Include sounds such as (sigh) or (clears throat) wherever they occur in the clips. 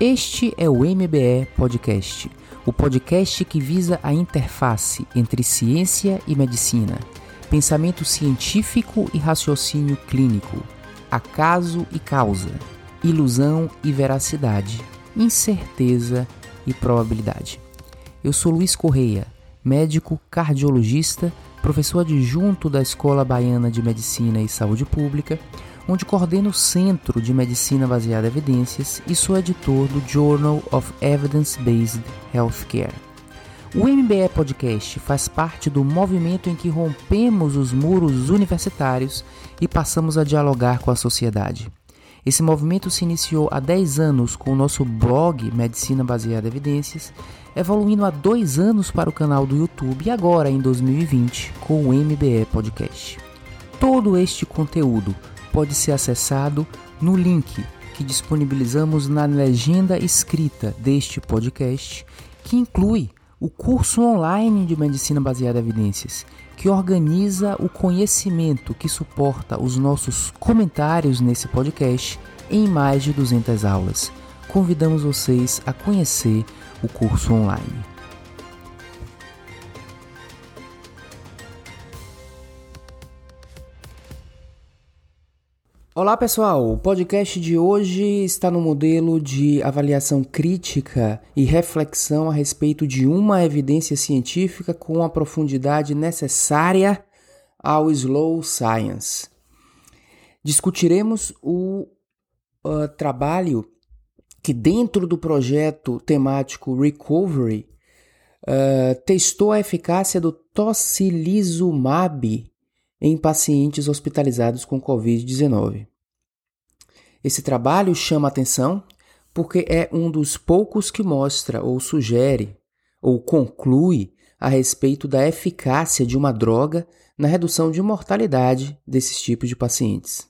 Este é o MBE Podcast, o podcast que visa a interface entre ciência e medicina, pensamento científico e raciocínio clínico, acaso e causa, ilusão e veracidade, incerteza e probabilidade. Eu sou Luiz Correia, médico cardiologista, professor adjunto da Escola Baiana de Medicina e Saúde Pública onde coordeno o Centro de Medicina Baseada em Evidências e sou editor do Journal of Evidence-Based Healthcare. O MBE Podcast faz parte do movimento em que rompemos os muros universitários e passamos a dialogar com a sociedade. Esse movimento se iniciou há 10 anos com o nosso blog Medicina Baseada em Evidências, evoluindo há dois anos para o canal do YouTube e agora, em 2020, com o MBE Podcast. Todo este conteúdo pode ser acessado no link que disponibilizamos na legenda escrita deste podcast, que inclui o curso online de medicina baseada em evidências, que organiza o conhecimento que suporta os nossos comentários nesse podcast em mais de 200 aulas. Convidamos vocês a conhecer o curso online. Olá pessoal, o podcast de hoje está no modelo de avaliação crítica e reflexão a respeito de uma evidência científica com a profundidade necessária ao slow science. Discutiremos o uh, trabalho que, dentro do projeto temático Recovery, uh, testou a eficácia do tocilizumab em pacientes hospitalizados com Covid-19. Esse trabalho chama atenção porque é um dos poucos que mostra ou sugere ou conclui a respeito da eficácia de uma droga na redução de mortalidade desses tipos de pacientes.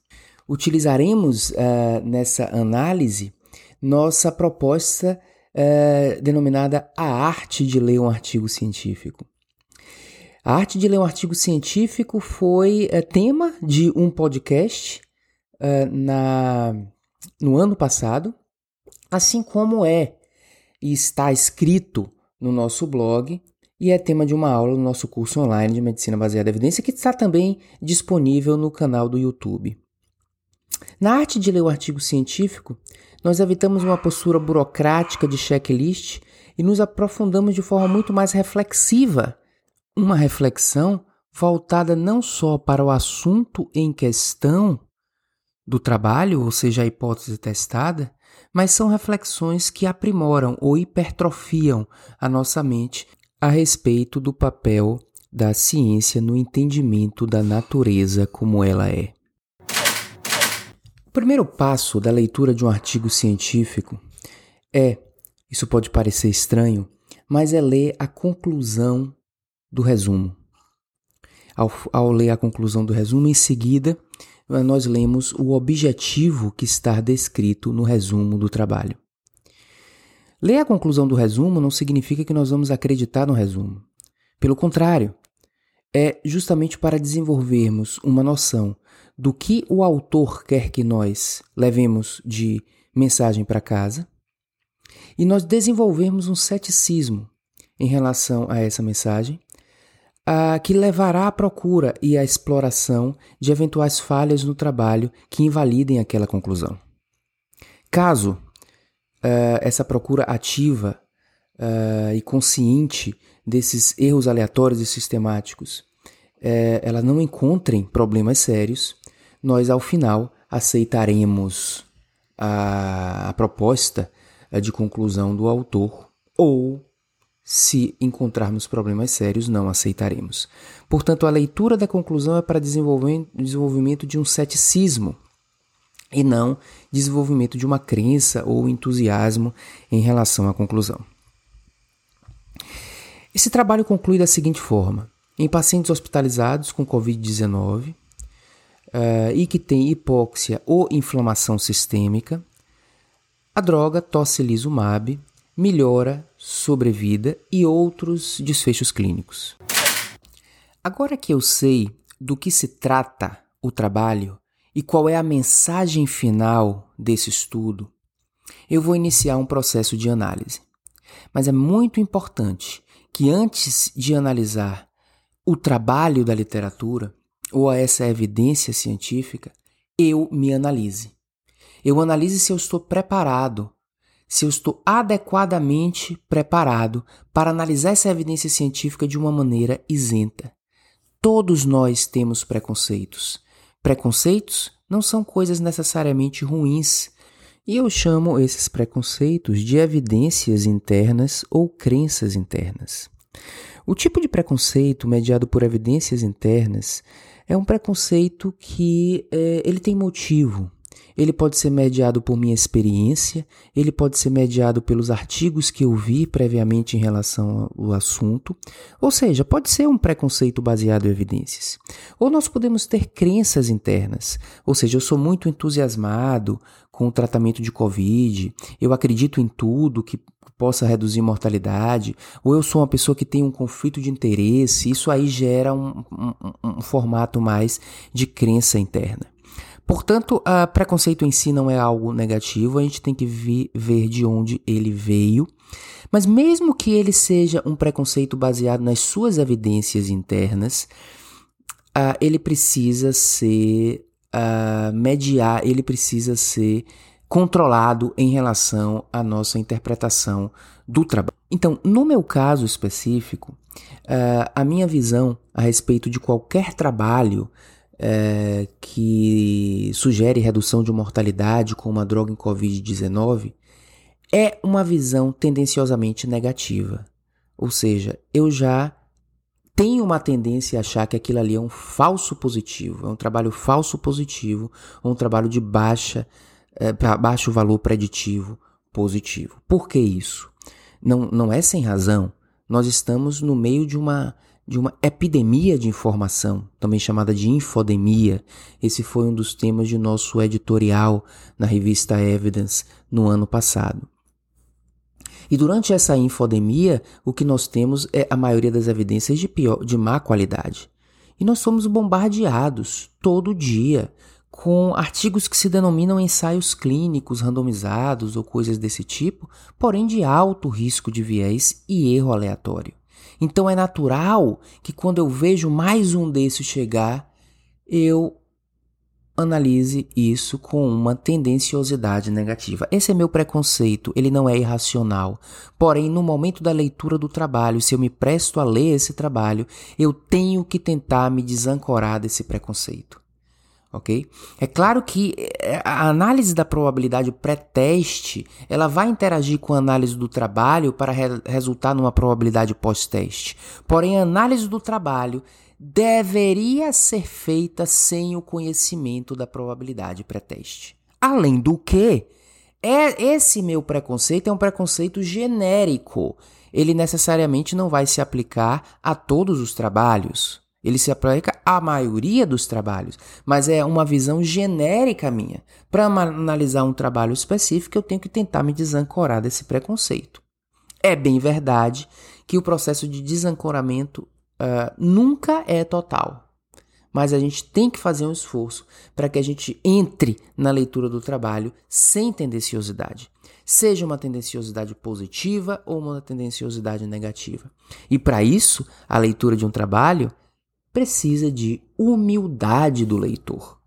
Utilizaremos uh, nessa análise nossa proposta uh, denominada A Arte de Ler um Artigo Científico. A arte de ler um artigo científico foi é, tema de um podcast é, na, no ano passado, assim como é e está escrito no nosso blog e é tema de uma aula no nosso curso online de medicina baseada em evidência que está também disponível no canal do YouTube. Na arte de ler um artigo científico, nós evitamos uma postura burocrática de checklist e nos aprofundamos de forma muito mais reflexiva uma reflexão voltada não só para o assunto em questão do trabalho, ou seja, a hipótese testada, mas são reflexões que aprimoram ou hipertrofiam a nossa mente a respeito do papel da ciência no entendimento da natureza como ela é. O primeiro passo da leitura de um artigo científico é, isso pode parecer estranho, mas é ler a conclusão do resumo. Ao, ao ler a conclusão do resumo, em seguida, nós lemos o objetivo que está descrito no resumo do trabalho. Ler a conclusão do resumo não significa que nós vamos acreditar no resumo. Pelo contrário, é justamente para desenvolvermos uma noção do que o autor quer que nós levemos de mensagem para casa e nós desenvolvermos um ceticismo em relação a essa mensagem uh, que levará à procura e à exploração de eventuais falhas no trabalho que invalidem aquela conclusão. Caso uh, essa procura ativa uh, e consciente desses erros aleatórios e sistemáticos eh, ela não encontrem problemas sérios, nós ao final aceitaremos a, a proposta eh, de conclusão do autor ou se encontrarmos problemas sérios, não aceitaremos. Portanto, a leitura da conclusão é para desenvolvimento de um ceticismo e não desenvolvimento de uma crença ou entusiasmo em relação à conclusão. Esse trabalho conclui da seguinte forma: em pacientes hospitalizados com Covid-19 uh, eh, e que têm hipóxia ou inflamação sistêmica, a droga tocilizumab melhora sobrevida e outros desfechos clínicos. Agora que eu sei do que se trata o trabalho e qual é a mensagem final desse estudo, eu vou iniciar um processo de análise. Mas é muito importante que antes de analisar o trabalho da literatura ou essa evidência científica, eu me analise. Eu analise se eu estou preparado, se eu estou adequadamente preparado para analisar essa evidência científica de uma maneira isenta. Todos nós temos preconceitos. Preconceitos não são coisas necessariamente ruins, e eu chamo esses preconceitos de evidências internas ou crenças internas. O tipo de preconceito mediado por evidências internas é um preconceito que é, ele tem motivo, ele pode ser mediado por minha experiência, ele pode ser mediado pelos artigos que eu vi previamente em relação ao assunto, ou seja, pode ser um preconceito baseado em evidências. Ou nós podemos ter crenças internas, ou seja, eu sou muito entusiasmado com o tratamento de Covid, eu acredito em tudo que possa reduzir mortalidade, ou eu sou uma pessoa que tem um conflito de interesse, isso aí gera um, um, um formato mais de crença interna. Portanto, a preconceito em si não é algo negativo, a gente tem que vi, ver de onde ele veio. Mas mesmo que ele seja um preconceito baseado nas suas evidências internas, uh, ele precisa ser uh, mediar, ele precisa ser controlado em relação à nossa interpretação do trabalho. Então, no meu caso específico, a minha visão a respeito de qualquer trabalho é, que sugere redução de mortalidade com uma droga em Covid-19 é uma visão tendenciosamente negativa. Ou seja, eu já tenho uma tendência a achar que aquilo ali é um falso positivo, é um trabalho falso positivo, um trabalho de baixa, é, baixo valor preditivo positivo. Por que isso? Não, não é sem razão. Nós estamos no meio de uma de uma epidemia de informação, também chamada de infodemia. Esse foi um dos temas de nosso editorial na revista Evidence no ano passado. E durante essa infodemia, o que nós temos é a maioria das evidências de, pior, de má qualidade. E nós somos bombardeados todo dia com artigos que se denominam ensaios clínicos randomizados ou coisas desse tipo, porém de alto risco de viés e erro aleatório. Então é natural que quando eu vejo mais um desses chegar, eu analise isso com uma tendenciosidade negativa. Esse é meu preconceito, ele não é irracional. Porém, no momento da leitura do trabalho, se eu me presto a ler esse trabalho, eu tenho que tentar me desancorar desse preconceito ok? É claro que eh, a análise da probabilidade pré-teste, ela vai interagir com a análise do trabalho para re resultar numa probabilidade pós-teste. Porém, a análise do trabalho deveria ser feita sem o conhecimento da probabilidade pré-teste. Além do que, é esse meu preconceito é um preconceito genérico. Ele necessariamente não vai se aplicar a todos os trabalhos. Ele se aplica à maioria dos trabalhos, mas é uma visão genérica minha. Para analisar um trabalho específico, eu tenho que tentar me desancorar desse preconceito. É bem verdade que o processo de desancoramento uh, nunca é total, mas a gente tem que fazer um esforço para que a gente entre na leitura do trabalho sem tendenciosidade seja uma tendenciosidade positiva ou uma tendenciosidade negativa. E para isso, a leitura de um trabalho precisa de humildade do leitor.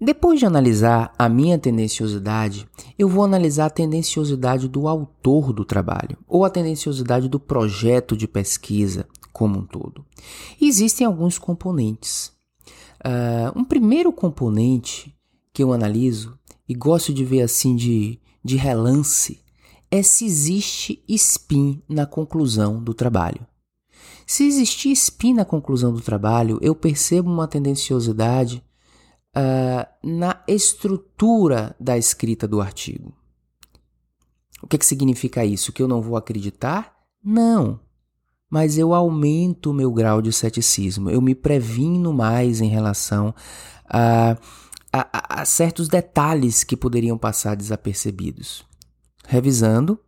Depois de analisar a minha tendenciosidade, eu vou analisar a tendenciosidade do autor do trabalho ou a tendenciosidade do projeto de pesquisa como um todo. existem alguns componentes. Uh, um primeiro componente que eu analiso e gosto de ver assim de, de relance é se existe spin na conclusão do trabalho. Se existir spin na conclusão do trabalho, eu percebo uma tendenciosidade uh, na estrutura da escrita do artigo. O que, que significa isso? Que eu não vou acreditar? Não. Mas eu aumento o meu grau de ceticismo, eu me previno mais em relação a, a, a certos detalhes que poderiam passar desapercebidos. Revisando,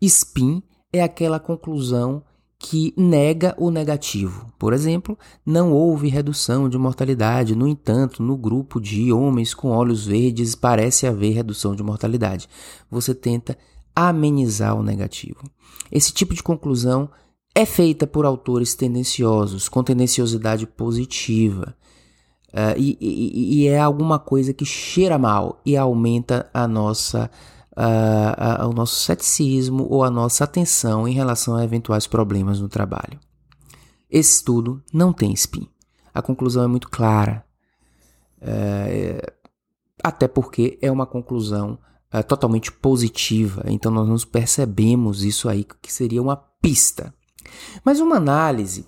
spin é aquela conclusão que nega o negativo. Por exemplo, não houve redução de mortalidade, no entanto, no grupo de homens com olhos verdes parece haver redução de mortalidade. Você tenta amenizar o negativo. Esse tipo de conclusão é feita por autores tendenciosos, com tendenciosidade positiva. Uh, e, e, e, é alguma coisa que cheira mal e aumenta a nossa uh, o nosso ceticismo ou a nossa atenção em relação a eventuais problemas no trabalho. Esse estudo não tem spin. A conclusão é muito clara. Uh, até porque é uma conclusão uh, totalmente positiva. Então nós não percebemos isso aí que seria uma pista. Mas uma análise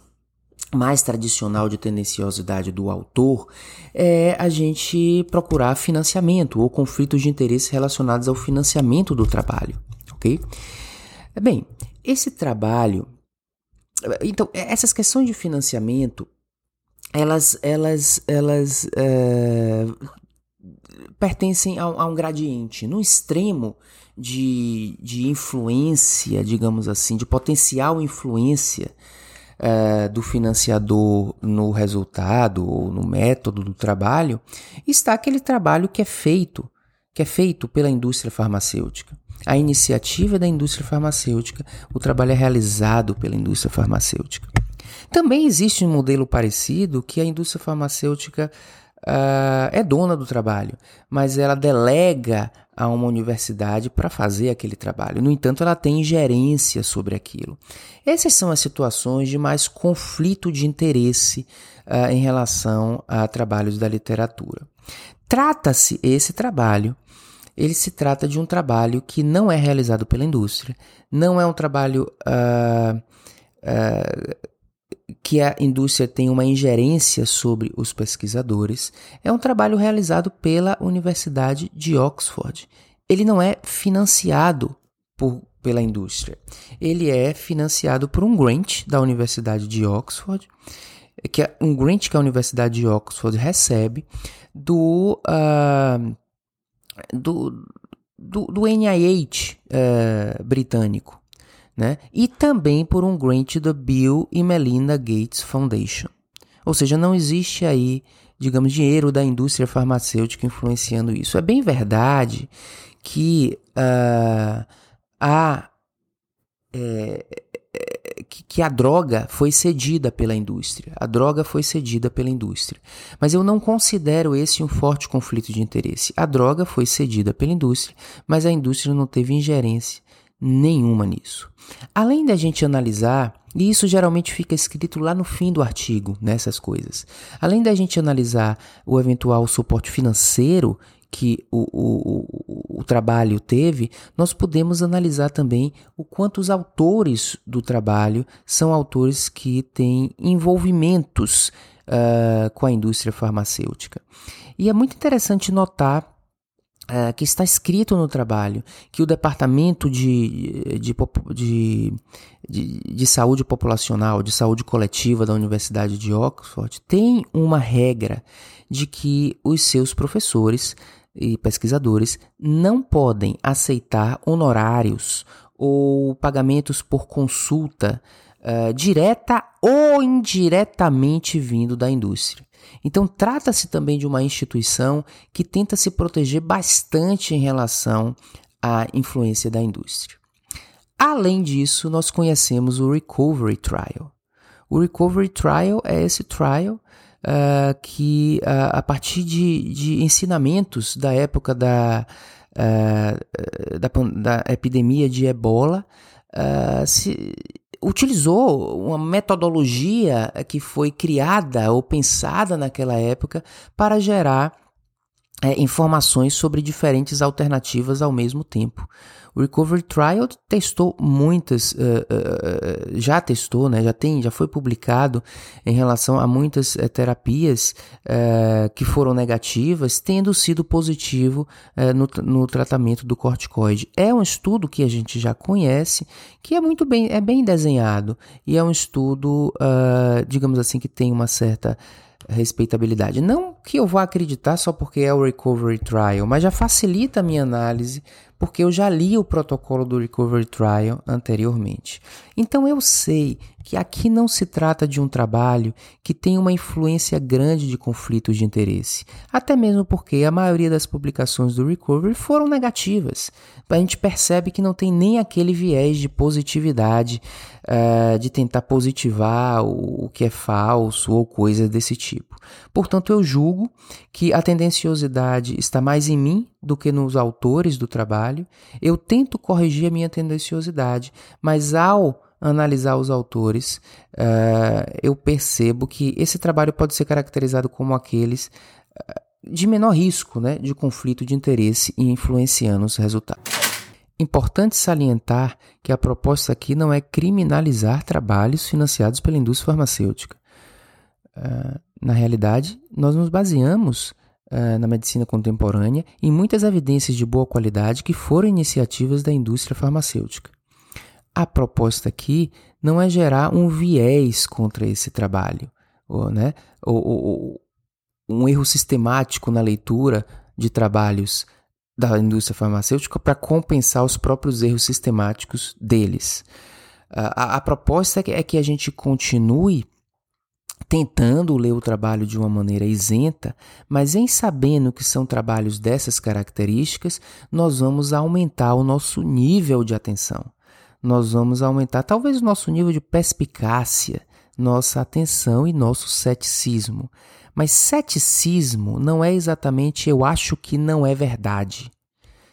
mais tradicional de tendenciosidade do autor é a gente procurar financiamento ou conflitos de interesse relacionados ao financiamento do trabalho, ok? Bem, esse trabalho, então essas questões de financiamento, elas, elas, elas é, pertencem a, a um gradiente. No extremo de, de influência, digamos assim, de potencial influência é, do financiador no resultado ou no método do trabalho, está aquele trabalho que é feito, que é feito pela indústria farmacêutica. A iniciativa é da indústria farmacêutica, o trabalho é realizado pela indústria farmacêutica. Também existe um modelo parecido que a indústria farmacêutica uh, é dona do trabalho, mas ela delega a uma universidade para fazer aquele trabalho. No entanto, ela tem ingerência sobre aquilo. Essas são as situações de mais conflito de interesse uh, em relação a trabalhos da literatura. Trata-se esse trabalho ele se trata de um trabalho que não é realizado pela indústria, não é um trabalho uh, uh, que a indústria tem uma ingerência sobre os pesquisadores, é um trabalho realizado pela Universidade de Oxford. Ele não é financiado por, pela indústria. Ele é financiado por um grant da Universidade de Oxford, que é um grant que a Universidade de Oxford recebe do, uh, do, do, do NIH uh, eh, britânico né? e também por um grant da Bill e Melinda Gates Foundation. Ou seja, não existe aí, digamos, dinheiro da indústria farmacêutica influenciando isso. É bem verdade que uh, a, é, que, que a droga foi cedida pela indústria. A droga foi cedida pela indústria. Mas eu não considero esse um forte conflito de interesse. A droga foi cedida pela indústria, mas a indústria não teve ingerência nenhuma nisso. Além da gente analisar, e isso geralmente fica escrito lá no fim do artigo, nessas coisas. Além da gente analisar o eventual suporte financeiro que o, o, o, o, trabalho teve, nós podemos analisar também o quanto os autores do trabalho são autores que têm envolvimentos uh, com a indústria farmacêutica. E é muito interessante notar é, que está escrito no trabalho que o Departamento de, de, de, de, de Saúde Populacional, de Saúde Coletiva da Universidade de Oxford tem uma regra de que os seus professores e pesquisadores não podem aceitar honorários ou pagamentos por consulta uh, direta ou indiretamente vindo da indústria. Então, trata-se também de uma instituição que tenta se proteger bastante em relação à influência da indústria. Além disso, nós conhecemos o Recovery Trial. O Recovery Trial é esse trial uh, que, uh, a partir de, de, ensinamentos da época da, uh, da, da, epidemia de ebola, se, utilizou uma metodologia que foi criada ou pensada naquela época para gerar é, informações sobre diferentes alternativas ao mesmo tempo. O Recovery Trial testou muitas, uh, uh, já testou, né, já tem, já foi publicado em relação a muitas uh, terapias que foram negativas, tendo sido positivo no, no tratamento do corticoide. É um estudo que a gente já conhece, que é muito bem, é bem desenhado e é um estudo, digamos assim, que tem uma certa respeitabilidade. Não que eu vá acreditar só porque é o Recovery Trial, mas já facilita a minha análise porque eu já li o protocolo do Recovery Trial anteriormente. Então eu sei que aqui não se trata de um trabalho que tem uma influência grande de conflitos de interesse, até mesmo porque a maioria das publicações do Recovery foram negativas. A gente percebe que não tem nem aquele viés de positividade, uh, de tentar positivar o, o que é falso ou coisas desse tipo. Portanto, eu julgo que a tendenciosidade está mais em mim do que nos autores do trabalho. Eu tento corrigir a minha tendenciosidade, mas ao analisar os autores, uh, eu percebo que esse trabalho pode ser caracterizado como aqueles uh, de menor risco né, de conflito de interesse e influenciando os resultados. Importante salientar que a proposta aqui não é criminalizar trabalhos financiados pela indústria farmacêutica. Uh, na realidade, nós nos baseamos na medicina contemporânea em muitas evidências de boa qualidade que foram iniciativas da indústria farmacêutica. A proposta aqui não é gerar um viés contra esse trabalho, ou, né? ou, ou, um erro sistemático na leitura de trabalhos da indústria farmacêutica para compensar os próprios erros sistemáticos deles. A, a, a proposta é é que a gente continue tentando ler o trabalho de uma maneira isenta, mas em sabendo que são trabalhos dessas características, nós vamos aumentar o nosso nível de atenção nós vamos aumentar talvez o nosso nível de perspicácia, nossa atenção e nosso ceticismo. Mas ceticismo não é exatamente eu acho que não é verdade.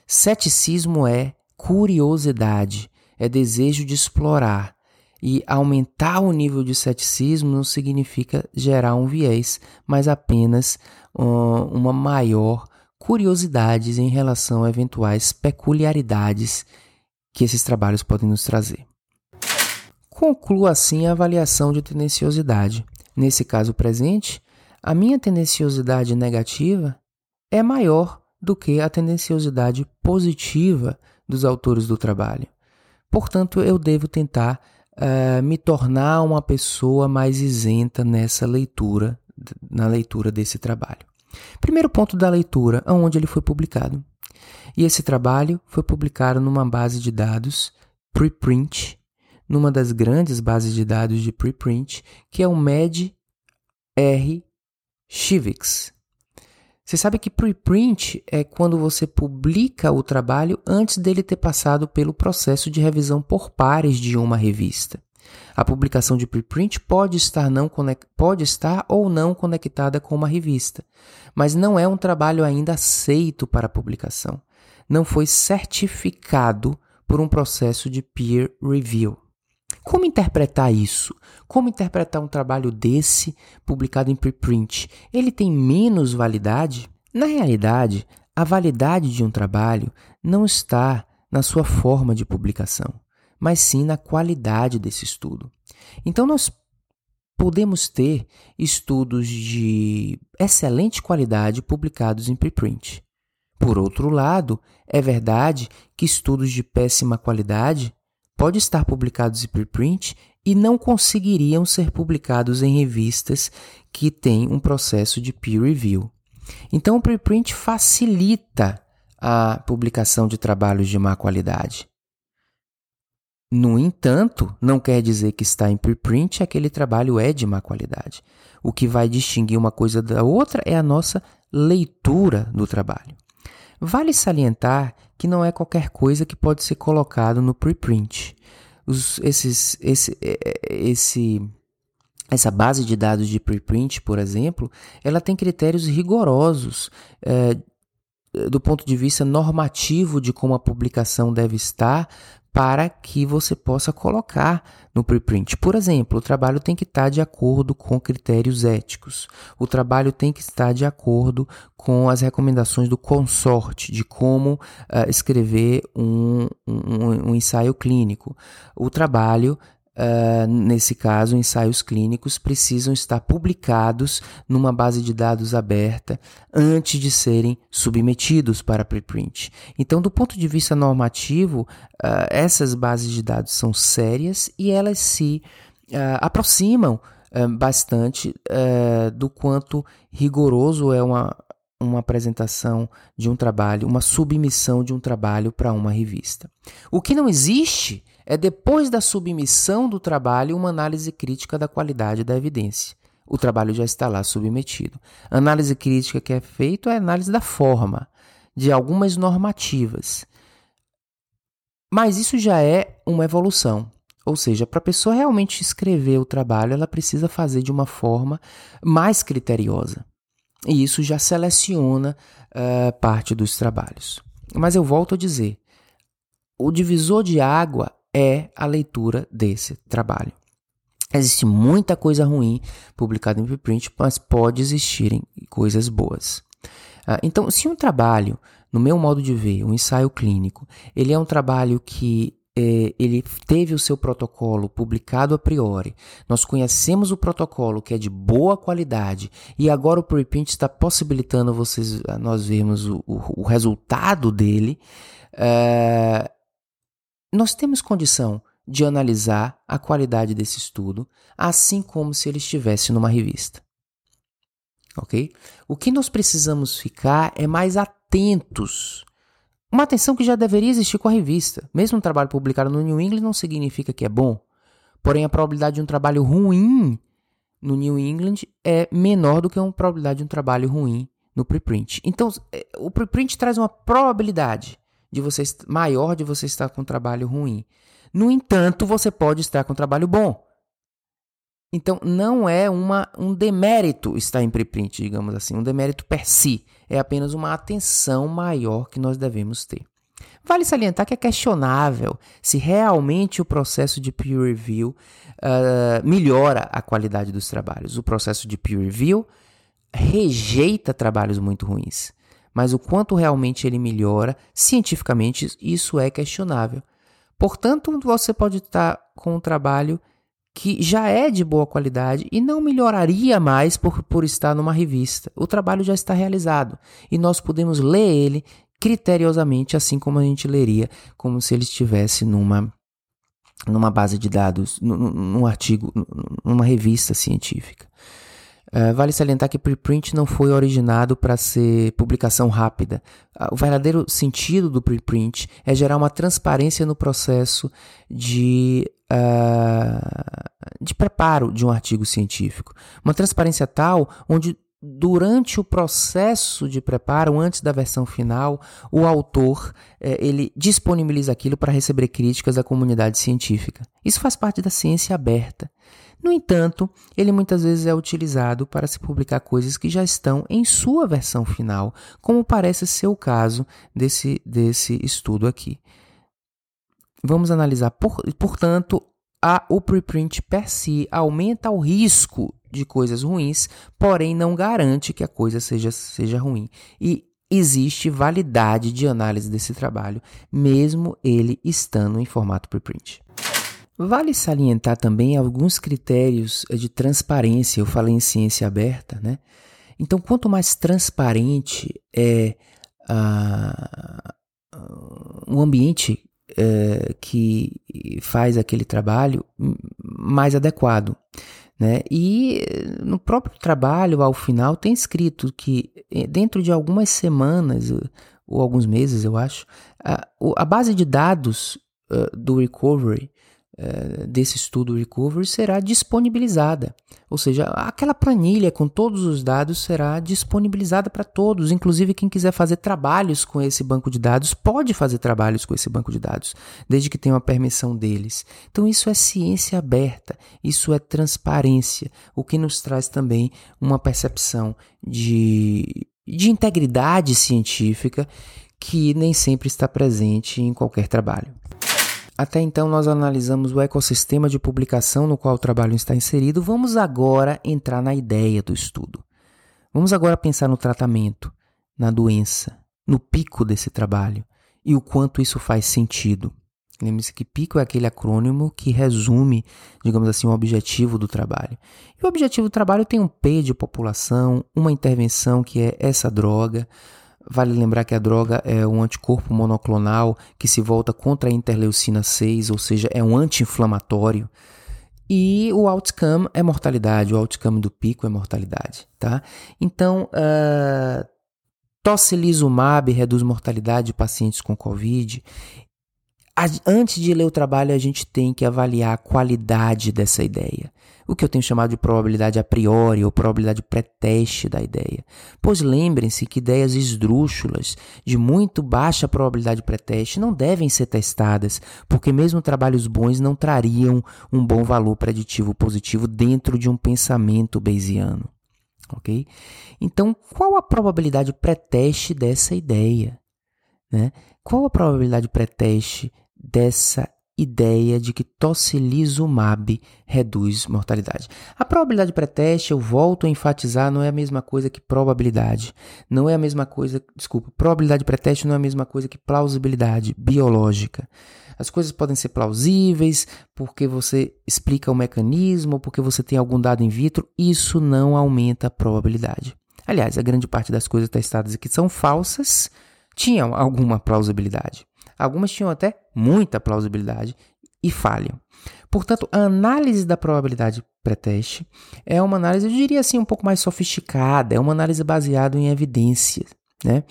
Ceticismo é curiosidade, é desejo de explorar. E aumentar o nível de ceticismo não significa gerar um viés, mas apenas uma maior curiosidade em relação a eventuais peculiaridades que esses trabalhos podem nos trazer. Concluo assim a avaliação de tendenciosidade. Nesse caso presente, a minha tendenciosidade negativa é maior do que a tendenciosidade positiva dos autores do trabalho. Portanto, eu devo tentar uh, me tornar uma pessoa mais isenta nessa leitura, na leitura desse trabalho. Primeiro ponto da leitura, aonde ele foi publicado. E esse trabalho foi publicado numa base de dados preprint, numa das grandes bases de dados de preprint, que é o MED R Civics. Você sabe que preprint é quando você publica o trabalho antes dele ter passado pelo processo de revisão por pares de uma revista. A publicação de preprint pode estar, não pode estar ou não conectada com uma revista, mas não é um trabalho ainda aceito para publicação não foi certificado por um processo de peer review. Como interpretar isso? Como interpretar um trabalho desse publicado em preprint? Ele tem menos validade? Na realidade, a validade de um trabalho não está na sua forma de publicação, mas sim na qualidade desse estudo. Então, nós podemos ter estudos de excelente qualidade publicados em preprint. Por outro lado, é verdade que estudos de péssima qualidade podem estar publicados em preprint e não conseguiriam ser publicados em revistas que têm um processo de peer review. Então, o preprint facilita a publicação de trabalhos de má qualidade. No entanto, não quer dizer que está em preprint aquele trabalho é de má qualidade. O que vai distinguir uma coisa da outra é a nossa leitura do trabalho. Vale salientar que não é qualquer coisa que pode ser colocado no preprint. Os, esses, esse, é, é, esse, essa base de dados de preprint, por exemplo, ela tem critérios rigorosos é, do ponto de vista normativo de como a publicação deve estar para que você possa colocar no preprint. Por exemplo, o trabalho tem que estar de acordo com critérios éticos. O trabalho tem que estar de acordo com as recomendações do consorte de como uh, escrever um, um, um ensaio clínico. O trabalho Uh, nesse caso, ensaios clínicos precisam estar publicados numa base de dados aberta antes de serem submetidos para preprint. Então, do ponto de vista normativo, uh, essas bases de dados são sérias e elas se uh, aproximam bastante do quanto rigoroso é uma uma apresentação de um trabalho, uma submissão de um trabalho para uma revista. O que não existe é depois da submissão do trabalho uma análise crítica da qualidade da evidência. O trabalho já está lá submetido. A análise crítica que é feita é a análise da forma, de algumas normativas. Mas isso já é uma evolução. Ou seja, para a pessoa realmente escrever o trabalho, ela precisa fazer de uma forma mais criteriosa. E isso já seleciona uh, parte dos trabalhos. Mas eu volto a dizer: o divisor de água é a leitura desse trabalho. Existe muita coisa ruim publicada em preprint, mas pode existirem coisas boas. Uh, então, se um trabalho, no meu modo de ver, um ensaio clínico, ele é um trabalho que é, ele teve o seu protocolo publicado a priori, nós conhecemos o protocolo que é de boa qualidade e agora o preprint está possibilitando vocês, nós vermos o, o, o resultado dele, é, nós temos condição de analisar a qualidade desse estudo, assim como se ele estivesse numa revista. Ok? O que nós precisamos ficar é mais atentos uma atenção que já deveria existir com a revista. Mesmo um trabalho publicado no New England não significa que é bom. Porém, a probabilidade de um trabalho ruim no New England é menor do que a probabilidade de um trabalho ruim no preprint. Então, é, o preprint traz uma probabilidade de você maior de você estar com um trabalho ruim. No entanto, você pode estar com um trabalho bom. Então, não é uma, um demérito estar em preprint, digamos assim, um demérito per si. É apenas uma atenção maior que nós devemos ter. Vale salientar que é questionável se realmente o processo de peer review uh, melhora a qualidade dos trabalhos. O processo de peer review rejeita trabalhos muito ruins, mas o quanto realmente ele melhora, cientificamente, isso é questionável. Portanto, você pode estar com um trabalho que já é de boa qualidade e não melhoraria mais por, por estar numa revista. O trabalho já está realizado e nós podemos ler ele criteriosamente, assim como a gente leria, como se ele estivesse numa, numa base de dados, num, num artigo, numa revista científica. Uh, vale salientar que preprint não foi originado para ser publicação rápida. Uh, o verdadeiro sentido do preprint é gerar uma transparência no processo de uh, de preparo de um artigo científico. Uma transparência tal onde durante o processo de preparo, antes da versão final, o autor eh, ele disponibiliza aquilo para receber críticas da comunidade científica. Isso faz parte da ciência aberta. No entanto, ele muitas vezes é utilizado para se publicar coisas que já estão em sua versão final, como parece ser o caso desse, desse estudo aqui. Vamos analisar, por, portanto, a, o preprint per si aumenta o risco de coisas ruins, porém não garante que a coisa seja, seja ruim. E existe validade de análise desse trabalho, mesmo ele estando em formato preprint. Vale salientar também alguns critérios de transparência. Eu falei em ciência aberta, né? Então, quanto mais transparente é uh, o ambiente uh, que faz aquele trabalho, mais adequado. Né? E no próprio trabalho, ao final, tem escrito que eh, dentro de algumas semanas ou alguns meses, eu acho, a, a base de dados uh, do recovery eh, desse estudo recovery será disponibilizada. Ou seja, aquela planilha com todos os dados será disponibilizada para todos, inclusive quem quiser fazer trabalhos com esse banco de dados pode fazer trabalhos com esse banco de dados, desde que tenha uma permissão deles. Então isso é ciência aberta, isso é transparência, o que nos traz também uma percepção de, de integridade científica que nem sempre está presente em qualquer trabalho. Até então, nós analisamos o ecossistema de publicação no qual o trabalho está inserido. Vamos agora entrar na ideia do estudo. Vamos agora pensar no tratamento, na doença, no pico desse trabalho e o quanto isso faz sentido. Lembre-se que PICO é aquele acrônimo que resume, digamos assim, o objetivo do trabalho. E o objetivo do trabalho tem um P de população, uma intervenção que é essa droga, Vale lembrar que a droga é um anticorpo monoclonal que se volta contra a interleucina 6, ou seja, é um anti-inflamatório. E o outcome é mortalidade, o outcome do pico é mortalidade, tá? Então, uh, tocilizumab reduz mortalidade de pacientes com Covid, antes de ler o trabalho, a gente tem que avaliar a qualidade dessa ideia. O que eu tenho chamado de probabilidade a priori ou probabilidade pré-teste da ideia. Pois lembrem-se que ideias esdrúxulas, de muito baixa probabilidade pré-teste, não devem ser testadas, porque mesmo trabalhos bons não trariam um bom valor preditivo positivo dentro de um pensamento bayesiano. Ok? Então, qual a probabilidade pré-teste dessa ideia? Né? Qual a probabilidade pré-teste dessa ideia de que tocilizumab reduz mortalidade. A probabilidade pré-teste, eu volto a enfatizar, não é a mesma coisa que probabilidade. Não é a mesma coisa, desculpa, probabilidade pré-teste não é a mesma coisa que plausibilidade biológica. As coisas podem ser plausíveis porque você explica o mecanismo, porque você tem algum dado in vitro, isso não aumenta a probabilidade. Aliás, a grande parte das coisas testadas que são falsas tinham alguma plausibilidade. Algumas tinham até muita plausibilidade e falham. Portanto, a análise da probabilidade pré-teste é uma análise, eu diria assim, um pouco mais sofisticada, é uma análise baseada em evidências, né?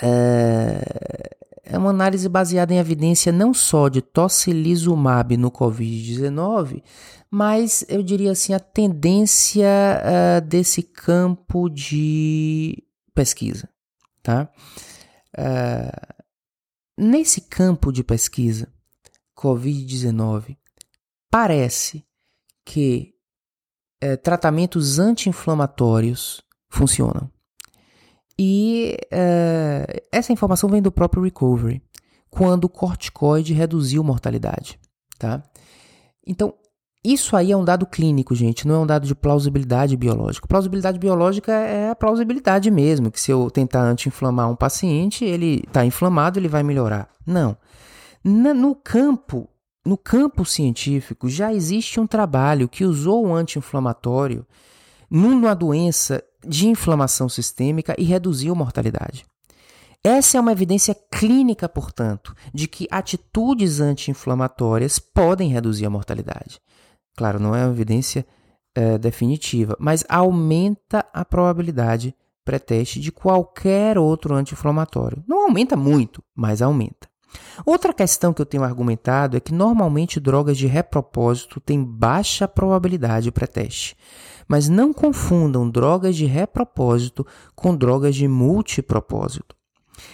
É, é uma análise baseada em evidência não só de tocilizumab no Covid-19, mas eu diria assim, a tendência uh, desse campo de pesquisa, tá? Uh, Nesse campo de pesquisa, Covid-19, parece que é, tratamentos anti-inflamatórios funcionam. E é, essa informação vem do próprio Recovery, quando o corticoide reduziu mortalidade. Tá? Então, isso aí é um dado clínico, gente, não é um dado de plausibilidade biológica. Plausibilidade biológica é a plausibilidade mesmo, que se eu tentar anti-inflamar um paciente, ele está inflamado, ele vai melhorar. Não. no campo, no campo científico, já existe um trabalho que usou o anti-inflamatório numa doença de inflamação sistêmica e reduziu mortalidade. Essa é uma evidência clínica, portanto, de que atitudes anti-inflamatórias podem reduzir a mortalidade. Claro, não é uma evidência é, definitiva, mas aumenta a probabilidade pré-teste de qualquer outro anti-inflamatório. Não aumenta muito, mas aumenta. Outra questão que eu tenho argumentado é que normalmente drogas de repropósito têm baixa probabilidade pré-teste. Mas não confundam drogas de repropósito com drogas de multipropósito.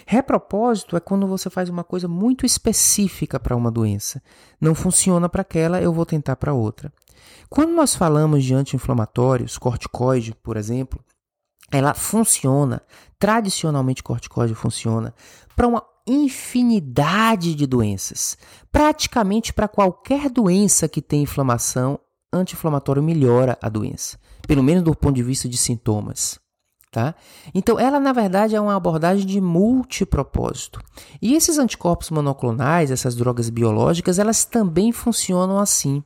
Repropósito é quando você faz uma coisa muito específica para uma doença. Não funciona para aquela, eu vou tentar para outra. Quando nós falamos de anti-inflamatórios, corticoide, por exemplo, ela funciona, tradicionalmente corticoide funciona para uma infinidade de doenças. Praticamente para qualquer doença que tem inflamação, anti-inflamatório melhora a doença, pelo menos do ponto de vista de sintomas. Tá? Então, ela na verdade é uma abordagem de multipropósito. E esses anticorpos monoclonais, essas drogas biológicas, elas também funcionam assim.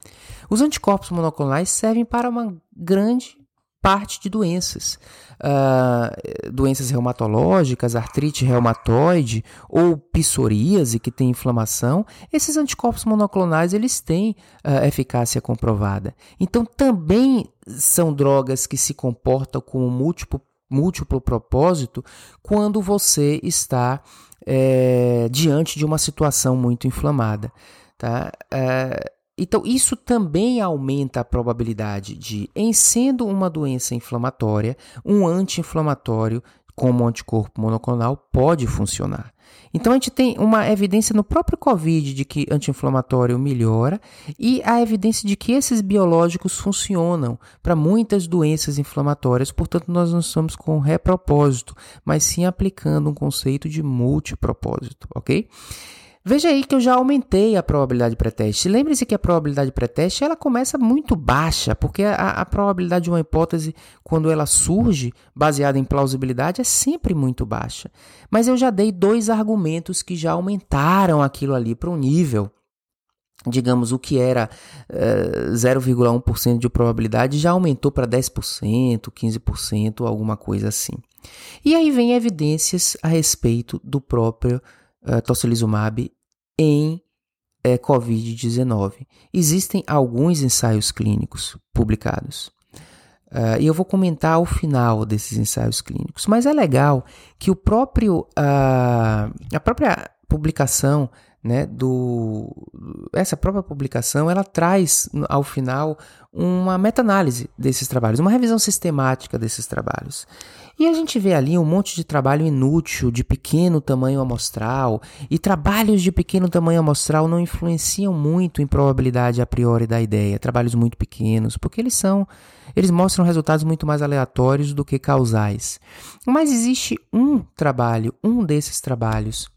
Os anticorpos monoclonais servem para uma grande parte de doenças. Uh, doenças reumatológicas, artrite reumatoide ou psoríase que tem inflamação, esses anticorpos monoclonais eles têm uh, eficácia comprovada. Então também são drogas que se comportam como múltiplo múltiplo propósito quando você está é, diante de uma situação muito inflamada. Tá? É, então, isso também aumenta a probabilidade de, em sendo uma doença inflamatória, um anti-inflamatório como anticorpo monoclonal pode funcionar. Então a gente tem uma evidência no próprio COVID de que anti-inflamatório melhora e a evidência de que esses biológicos funcionam para muitas doenças inflamatórias, portanto nós não estamos com repropósito, mas sim aplicando um conceito de multipropósito, ok? Veja aí que eu já aumentei a probabilidade pré-teste. Lembre-se que a probabilidade pré-teste ela começa muito baixa, porque a, a, probabilidade de uma hipótese, quando ela surge, baseada em plausibilidade, é sempre muito baixa. Mas eu já dei dois argumentos que já aumentaram aquilo ali para um nível. Digamos, o que era uh, 0,1% de probabilidade já aumentou para 10%, 15%, alguma coisa assim. E aí vem evidências a respeito do próprio uh, tocilizumab em é, Covid-19. Existem alguns ensaios clínicos publicados. Uh, e eu vou comentar ao final desses ensaios clínicos. Mas é legal que o próprio, uh, a própria publicação né, do essa própria publicação ela traz ao final uma meta-análise desses trabalhos, uma revisão sistemática desses trabalhos. E a gente vê ali um monte de trabalho inútil, de pequeno tamanho amostral, e trabalhos de pequeno tamanho amostral não influenciam muito em probabilidade a priori da ideia, trabalhos muito pequenos, porque eles são eles mostram resultados muito mais aleatórios do que causais. Mas existe um trabalho, um desses trabalhos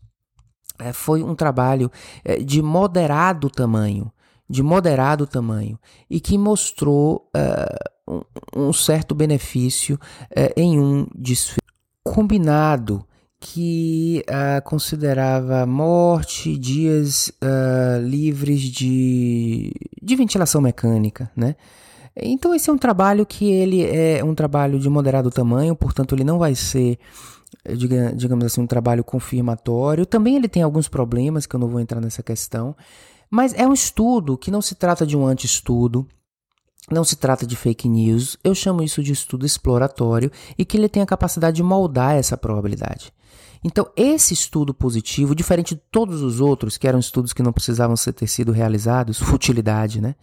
é, foi um trabalho é, de moderado tamanho, de moderado tamanho, e que mostrou uh, um, certo benefício uh, em um desfile combinado que uh, considerava morte, dias livres de, de ventilação mecânica, né? Então esse é um trabalho que ele é um trabalho de moderado tamanho, portanto ele não vai ser digamos assim, um trabalho confirmatório. Também ele tem alguns problemas que eu não vou entrar nessa questão, mas é um estudo que não se trata de um anti-estudo, não se trata de fake news, eu chamo isso de estudo exploratório e que ele tem a capacidade de moldar essa probabilidade. Então, esse estudo positivo, diferente de todos os outros, que eram estudos que não precisavam ter sido realizados, (laughs) futilidade, né?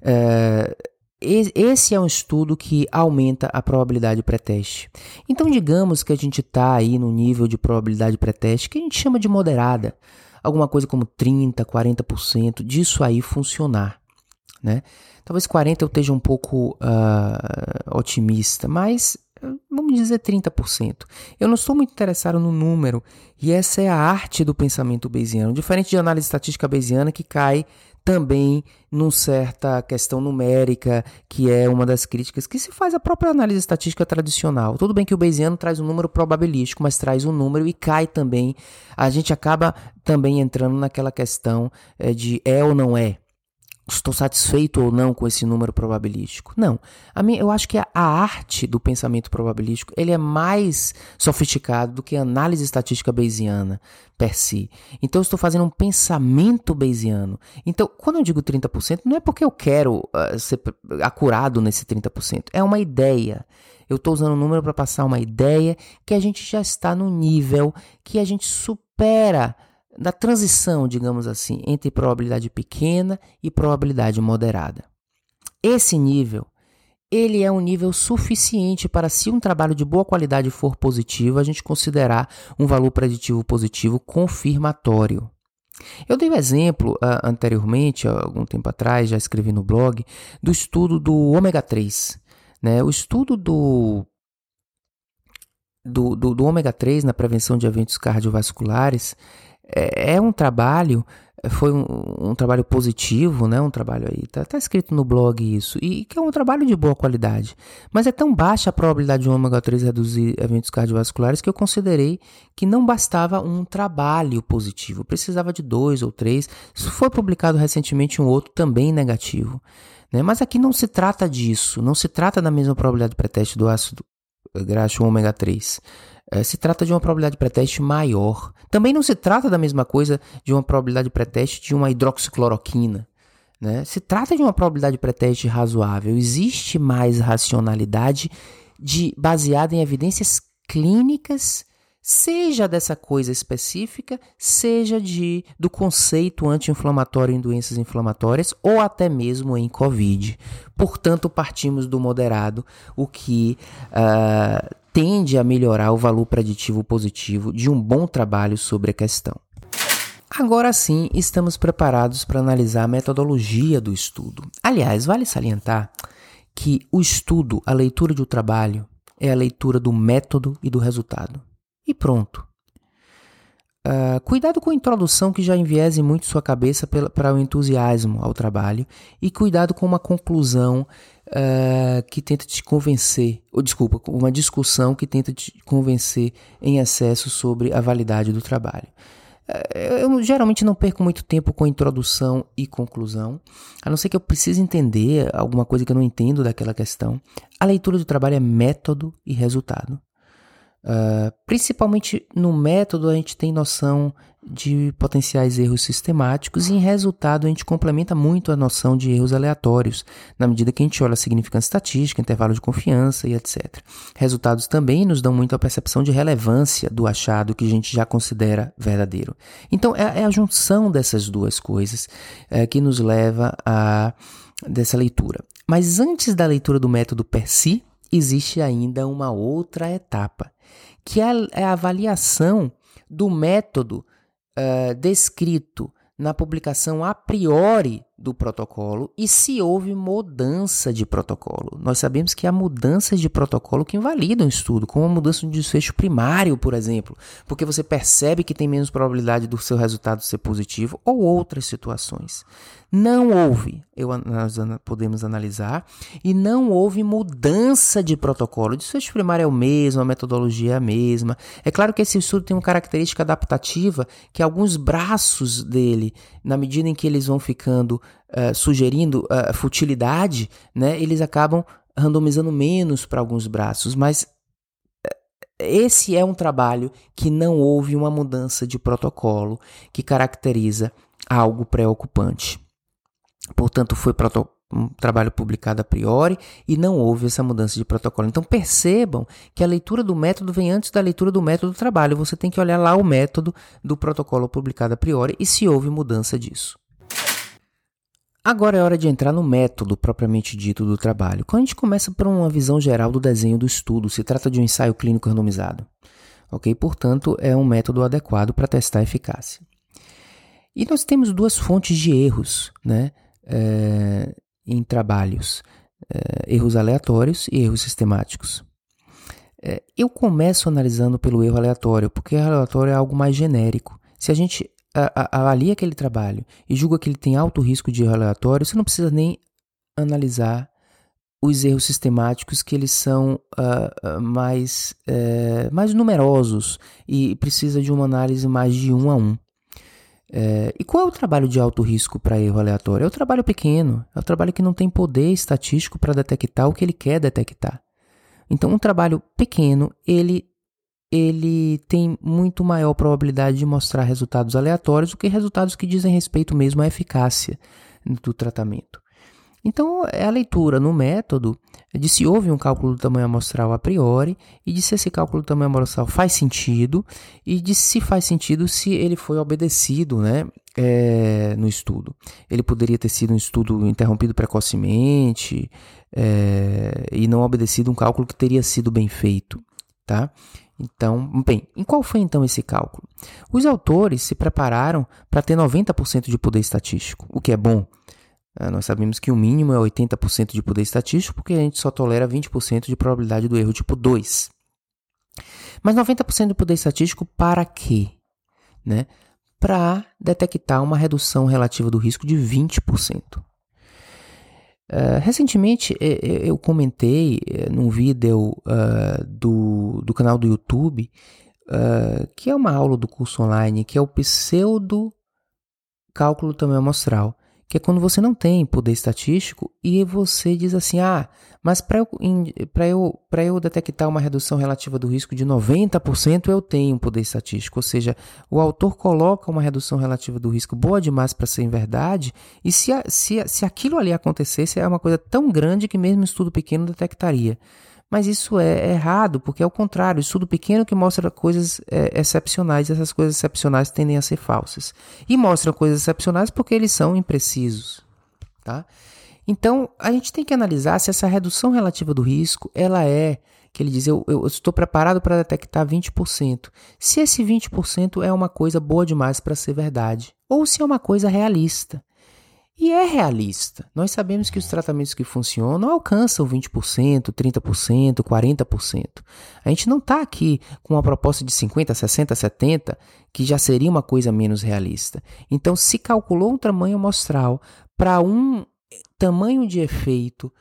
É, esse é um estudo que aumenta a probabilidade pré-teste. Então, digamos que a gente está aí no nível de probabilidade pré-teste que a gente chama de moderada alguma coisa como 30, 40% disso aí funcionar, né? Talvez 40 eu esteja um pouco uh, otimista, mas vamos dizer 30%. Eu não estou muito interessado no número, e essa é a arte do pensamento bayesiano, diferente de análise estatística bayesiana que cai também numa certa questão numérica, que é uma das críticas que se faz à própria análise estatística tradicional. Tudo bem que o Bayesiano traz um número probabilístico, mas traz um número e cai também. A gente acaba também entrando naquela questão é, de é ou não é estou satisfeito ou não com esse número probabilístico. Não. A mim, eu acho que a, a, arte do pensamento probabilístico ele é mais sofisticado do que a análise estatística bayesiana per si. Então eu estou fazendo um pensamento bayesiano. Então, quando eu digo 30%, não é porque eu quero uh, ser acurado nesse 30%. É uma ideia. Eu estou usando o número para passar uma ideia que a gente já está no nível que a gente supera da transição, digamos assim, entre probabilidade pequena e probabilidade moderada. Esse nível, ele é um nível suficiente para se um trabalho de boa qualidade for positivo, a gente considerar um valor preditivo positivo confirmatório. Eu dei um exemplo uh, anteriormente, algum tempo atrás, já escrevi no blog, do estudo do ômega 3. Né? O estudo do, do, do, do ômega 3 na prevenção de eventos cardiovasculares é, é um trabalho, foi um, um, trabalho positivo, né? Um trabalho aí, tá, tá escrito no blog isso, e que é um trabalho de boa qualidade. Mas é tão baixa a probabilidade de um ômega 3 reduzir eventos cardiovasculares que eu considerei que não bastava um trabalho positivo, precisava de dois ou três. Isso foi publicado recentemente um outro também negativo. Né? Mas aqui não se trata disso, não se trata da mesma probabilidade pré-teste do ácido graxo ômega 3 é, se trata de uma probabilidade pré-teste maior. Também não se trata da mesma coisa de uma probabilidade pré-teste de uma hidroxicloroquina. Né? Se trata de uma probabilidade pré-teste razoável. Existe mais racionalidade de, baseada em evidências clínicas, seja dessa coisa específica, seja de do conceito anti-inflamatório em doenças inflamatórias ou até mesmo em COVID. Portanto, partimos do moderado, o que uh, tende a melhorar o valor preditivo positivo de um bom trabalho sobre a questão. Agora sim, estamos preparados para analisar a metodologia do estudo. Aliás, vale salientar que o estudo, a leitura do trabalho, é a leitura do método e do resultado. E pronto. Uh, cuidado com a introdução que já enviese muito sua cabeça para o entusiasmo ao trabalho e cuidado com uma conclusão uh, que tenta te convencer, ou desculpa, uma discussão que tenta te convencer em excesso sobre a validade do trabalho. Uh, eu geralmente não perco muito tempo com introdução e conclusão, a não ser que eu precise entender alguma coisa que eu não entendo daquela questão. A leitura do trabalho é método e resultado. Uh, principalmente no método, a gente tem noção de potenciais erros sistemáticos e, em resultado, a gente complementa muito a noção de erros aleatórios, na medida que a gente olha a significância estatística, intervalo de confiança e etc. Resultados também nos dão muito a percepção de relevância do achado que a gente já considera verdadeiro. Então, é, é a junção dessas duas coisas é, que nos leva a dessa leitura. Mas antes da leitura do método per si, existe ainda uma outra etapa que é, é a avaliação do método uh, descrito na publicação a priori do protocolo e se houve mudança de protocolo. Nós sabemos que há mudanças de protocolo que invalidam o estudo, como a mudança de desfecho primário, por exemplo, porque você percebe que tem menos probabilidade do seu resultado ser positivo ou outras situações. Não houve, eu, nós podemos analisar, e não houve mudança de protocolo. O desfecho primário é o mesmo, a metodologia é a mesma. É claro que esse estudo tem uma característica adaptativa, que alguns braços dele, na medida em que eles vão ficando uh, sugerindo uh, futilidade, né, eles acabam randomizando menos para alguns braços, mas esse é um trabalho que não houve uma mudança de protocolo que caracteriza algo preocupante. Portanto, foi um trabalho publicado a priori e não houve essa mudança de protocolo. Então percebam que a leitura do método vem antes da leitura do método do trabalho. Você tem que olhar lá o método do protocolo publicado a priori e se houve mudança disso. Agora é hora de entrar no método propriamente dito do trabalho. Quando a gente começa por uma visão geral do desenho do estudo, se trata de um ensaio clínico randomizado. Ok? Portanto, é um método adequado para testar a eficácia. E nós temos duas fontes de erros, né? é, em trabalhos, é, erros aleatórios e erros sistemáticos. É, eu começo analisando pelo erro aleatório, porque erro aleatório é algo mais genérico. Se a gente avalia aquele trabalho e julga que ele tem alto risco de erro aleatório, você não precisa nem analisar os erros sistemáticos que eles são uh, mais, uh, mais numerosos e precisa de uma análise mais de um a um. É, e qual é o trabalho de alto risco para erro aleatório? É o trabalho pequeno, é o trabalho que não tem poder estatístico para detectar o que ele quer detectar. Então, um trabalho pequeno, ele, ele tem muito maior probabilidade de mostrar resultados aleatórios do que resultados que dizem respeito mesmo à eficácia do tratamento. Então, é a leitura no método de se houve um cálculo do tamanho amostral a priori e de se esse cálculo do tamanho amostral faz sentido e de se faz sentido se ele foi obedecido né, é, no estudo. Ele poderia ter sido um estudo interrompido precocemente é, e não obedecido um cálculo que teria sido bem feito. Tá? Então, bem, em qual foi então esse cálculo? Os autores se prepararam para ter 90% de poder estatístico, o que é bom. É, nós sabemos que o mínimo é 80% de poder estatístico, porque a gente só tolera 20% de probabilidade do erro tipo 2. Mas 90% de poder estatístico para quê? Né? Para detectar uma redução relativa do risco de 20%. Uh, recentemente eu comentei uh, num vídeo uh, do, do canal do YouTube, uh, que é uma aula do curso online, que é o pseudo cálculo também amostral que é quando você não tem poder estatístico e você diz assim: ah, mas para eu, eu, eu detectar uma redução relativa do risco de 90%, eu tenho poder estatístico. Ou seja, o autor coloca uma redução relativa do risco boa demais para ser em verdade, e se, se, se aquilo ali acontecesse, é uma coisa tão grande que mesmo um estudo pequeno detectaria. Mas isso é errado, porque é o contrário, estudo pequeno que mostra coisas é, excepcionais, essas coisas excepcionais tendem a ser falsas. E mostram coisas excepcionais porque eles são imprecisos. Tá? Então, a gente tem que analisar se essa redução relativa do risco, ela é, que ele diz, eu, eu estou preparado para detectar 20%. Se esse 20% é uma coisa boa demais para ser verdade, ou se é uma coisa realista. E é realista. Nós sabemos que os tratamentos que funcionam alcançam 20%, 30%, 40%. A gente não está aqui com uma proposta de 50%, 60%, 70%, que já seria uma coisa menos realista. Então, se calculou um tamanho amostral para um tamanho de efeito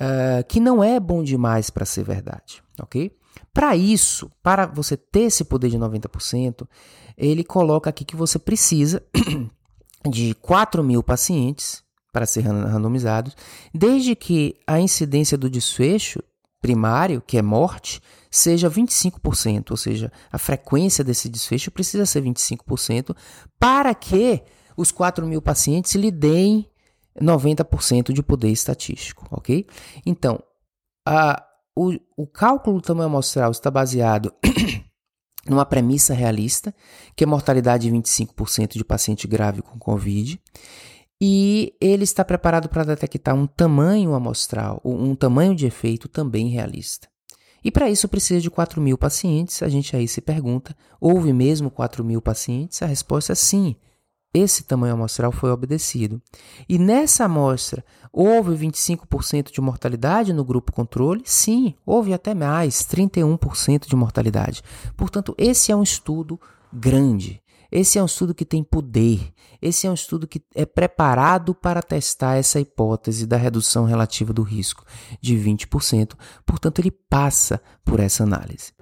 uh, que não é bom demais para ser verdade, ok? Para isso, para você ter esse poder de 90%, ele coloca aqui que você precisa (clears throat) de 4 mil pacientes para ser randomizados, desde que a incidência do desfecho primário, que é morte, seja 25%, ou seja, a frequência desse desfecho precisa ser 25%, para que os 4 mil pacientes lhe deem 90% de poder estatístico, ok? Então, a, o, o cálculo do tamanho amostral está baseado numa premissa realista, que é mortalidade de 25% de paciente grave com Covid, e ele está preparado para detectar um tamanho amostral, um tamanho de efeito também realista. E para isso precisa de 4 mil pacientes. A gente aí se pergunta: houve mesmo 4 mil pacientes? A resposta é sim. Esse tamanho amostral foi obedecido. E nessa amostra, houve 25% de mortalidade no grupo controle? Sim, houve até mais, 31% de mortalidade. Portanto, esse é um estudo grande. Esse é um estudo que tem poder. Esse é um estudo que é preparado para testar essa hipótese da redução relativa do risco de 20%. Portanto, ele passa por essa análise.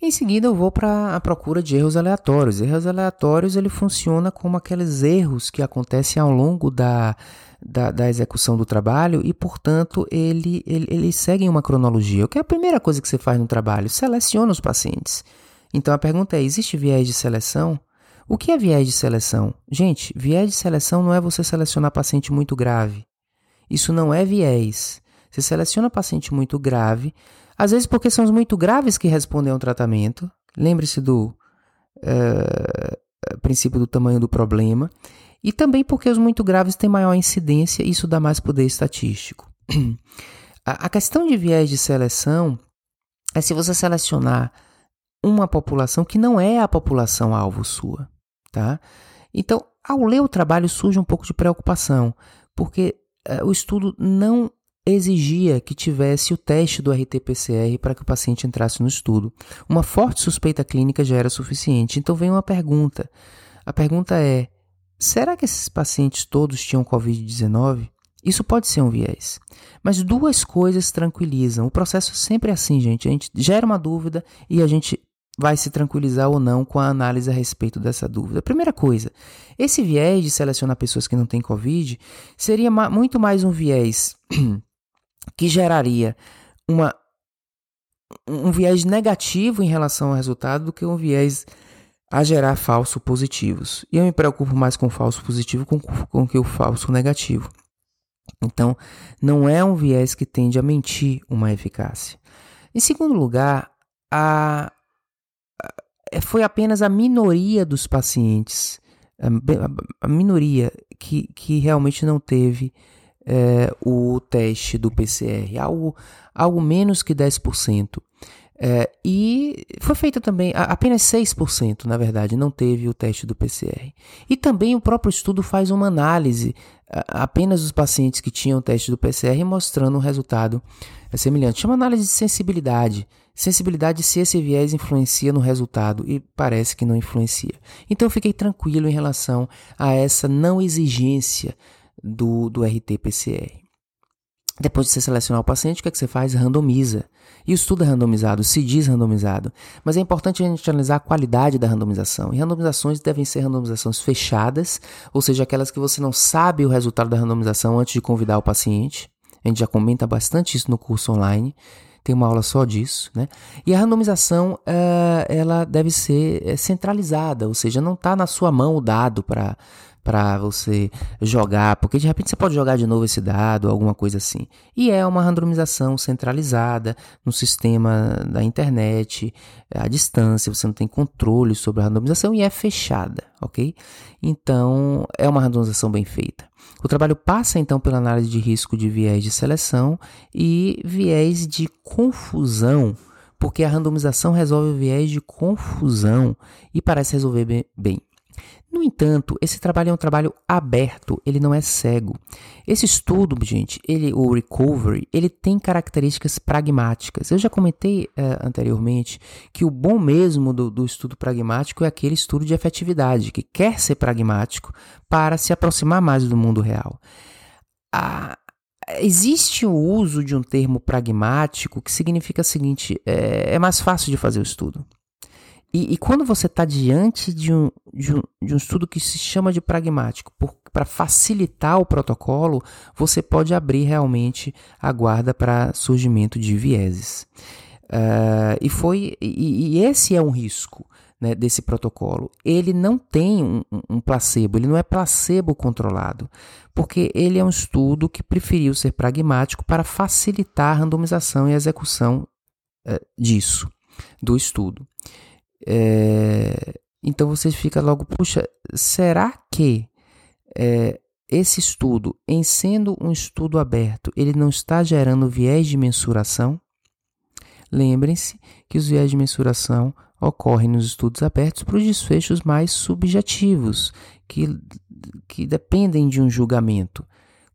Em seguida, eu vou para a procura de erros aleatórios. Erros aleatórios ele funciona como aqueles erros que acontecem ao longo da, da, da execução do trabalho e, portanto, ele, ele, ele segue uma cronologia. O que é a primeira coisa que você faz no trabalho? Seleciona os pacientes. Então a pergunta é: existe viés de seleção? O que é viés de seleção? Gente, viés de seleção não é você selecionar paciente muito grave. Isso não é viés. Você seleciona paciente muito grave, às vezes porque são os muito graves que respondem ao tratamento. Lembre-se do uh, princípio do tamanho do problema. E também porque os muito graves têm maior incidência isso dá mais poder estatístico. a, a questão de viés de seleção é se você selecionar uma população que não é a população alvo sua, tá? Então, ao ler o trabalho surge um pouco de preocupação, porque uh, o estudo não exigia que tivesse o teste do RT-PCR para que o paciente entrasse no estudo. Uma forte suspeita clínica já era suficiente. Então vem uma pergunta. A pergunta é: será que esses pacientes todos tinham COVID-19? Isso pode ser um viés. Mas duas coisas tranquilizam. O processo sempre é assim, gente. A gente gera uma dúvida e a gente vai se tranquilizar ou não com a análise a respeito dessa dúvida. Primeira coisa, esse viés de selecionar pessoas que não têm Covid seria muito mais um viés (clears throat) que geraria uma, um viés negativo em relação ao resultado do que um viés a gerar falsos positivos. E eu me preocupo mais com o falso positivo com, com que o falso negativo. Então, não é um viés que tende a mentir uma eficácia. Em segundo lugar, a, é, foi apenas a minoria dos pacientes, a, minoria que, que realmente não teve é, o teste do PCR, algo, algo menos que 10%. É, e foi feita também, apenas 6%, na verdade, não teve o teste do PCR. E também o próprio estudo faz uma análise apenas dos pacientes que tinham o teste do PCR mostrando um resultado semelhante. Chama análise de sensibilidade. Sensibilidade se esse viés influencia no resultado e parece que não influencia. Então eu fiquei tranquilo em relação a essa não exigência do, do RT-PCR. Depois de você selecionar o paciente, o que, é que você faz? Randomiza. E o estudo é randomizado, se diz randomizado. Mas é importante a gente analisar a qualidade da randomização. E randomizações devem ser randomizações fechadas, ou seja, aquelas que você não sabe o resultado da randomização antes de convidar o paciente. A gente já comenta bastante isso no curso online. Tem uma aula só disso, né? E a randomização, uh, ela deve ser eh, centralizada, ou seja, não está na sua mão o dado para para você jogar, porque de repente você pode jogar de novo esse dado, alguma coisa assim. E é uma randomização centralizada no sistema da internet, à distância, você não tem controle sobre a randomização e é fechada, ok? Então é uma randomização bem feita. O trabalho passa então pela análise de risco de viés de seleção e viés de confusão, porque a randomização resolve o viés de confusão e parece resolver bem. No entanto, esse trabalho é um trabalho aberto, ele não é cego. Esse estudo, gente, ele, o recovery, ele tem características pragmáticas. Eu já comentei uh, anteriormente que o bom mesmo do, do estudo pragmático é aquele estudo de efetividade, que quer ser pragmático para se aproximar mais do mundo real. A, existe o uso de um termo pragmático que significa o seguinte: é, é mais fácil de fazer o estudo. E, e quando você está diante de um, de, um, de um estudo que se chama de pragmático, para facilitar o protocolo, você pode abrir realmente a guarda para surgimento de vieses. Uh, e foi e, e, esse é um risco né, desse protocolo. Ele não tem um, um, placebo, ele não é placebo controlado, porque ele é um estudo que preferiu ser pragmático para facilitar a randomização e a execução uh, disso, do estudo. É, então você fica logo, puxa, será que é, esse estudo, em sendo um estudo aberto, ele não está gerando viés de mensuração? Lembrem-se que os viés de mensuração ocorrem nos estudos abertos para os desfechos mais subjetivos, que, que dependem de um julgamento.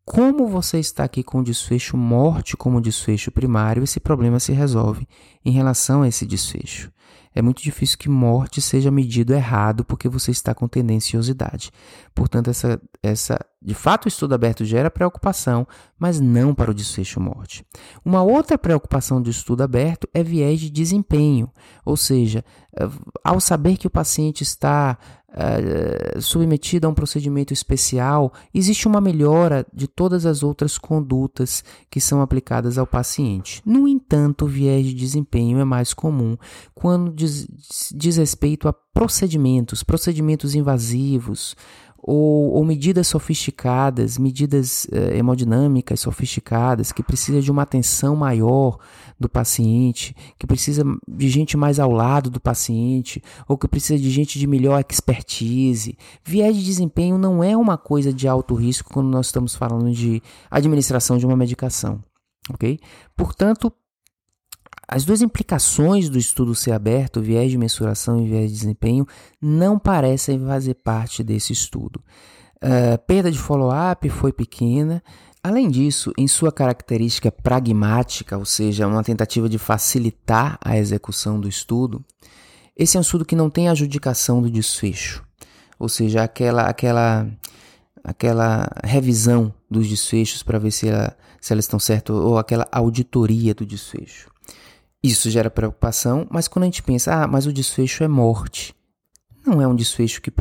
Como você está aqui com o desfecho morte como desfecho primário, esse problema se resolve em relação a esse desfecho é muito difícil que morte seja medido errado porque você está com tendenciosidade. Portanto, essa, essa, de fato, o estudo aberto gera preocupação, mas não para o desfecho morte. Uma outra preocupação do estudo aberto é viés de desempenho, ou seja, eh, ao saber que o paciente está uh, submetido a um procedimento especial, existe uma melhora de todas as outras condutas que são aplicadas ao paciente. No entanto, o viés de desempenho é mais comum quando diz, diz respeito a procedimentos, procedimentos invasivos, ou, ou medidas sofisticadas, medidas eh, hemodinâmicas sofisticadas, que precisa de uma atenção maior do paciente, que precisa de gente mais ao lado do paciente, ou que precisa de gente de melhor expertise. Viés de desempenho não é uma coisa de alto risco quando nós estamos falando de administração de uma medicação, ok? Portanto, as duas implicações do estudo ser aberto, viés de mensuração e viés de desempenho, não parecem fazer parte desse estudo. Uh, perda de follow-up foi pequena. Além disso, em sua característica pragmática, ou seja, uma tentativa de facilitar a execução do estudo, esse é um estudo que não tem adjudicação do desfecho, ou seja, aquela, aquela, aquela revisão dos desfechos para ver se, ela, se elas estão certas, ou aquela auditoria do desfecho. Isso gera preocupação, mas quando a gente pensa, ah, mas o desfecho é morte, não é um desfecho que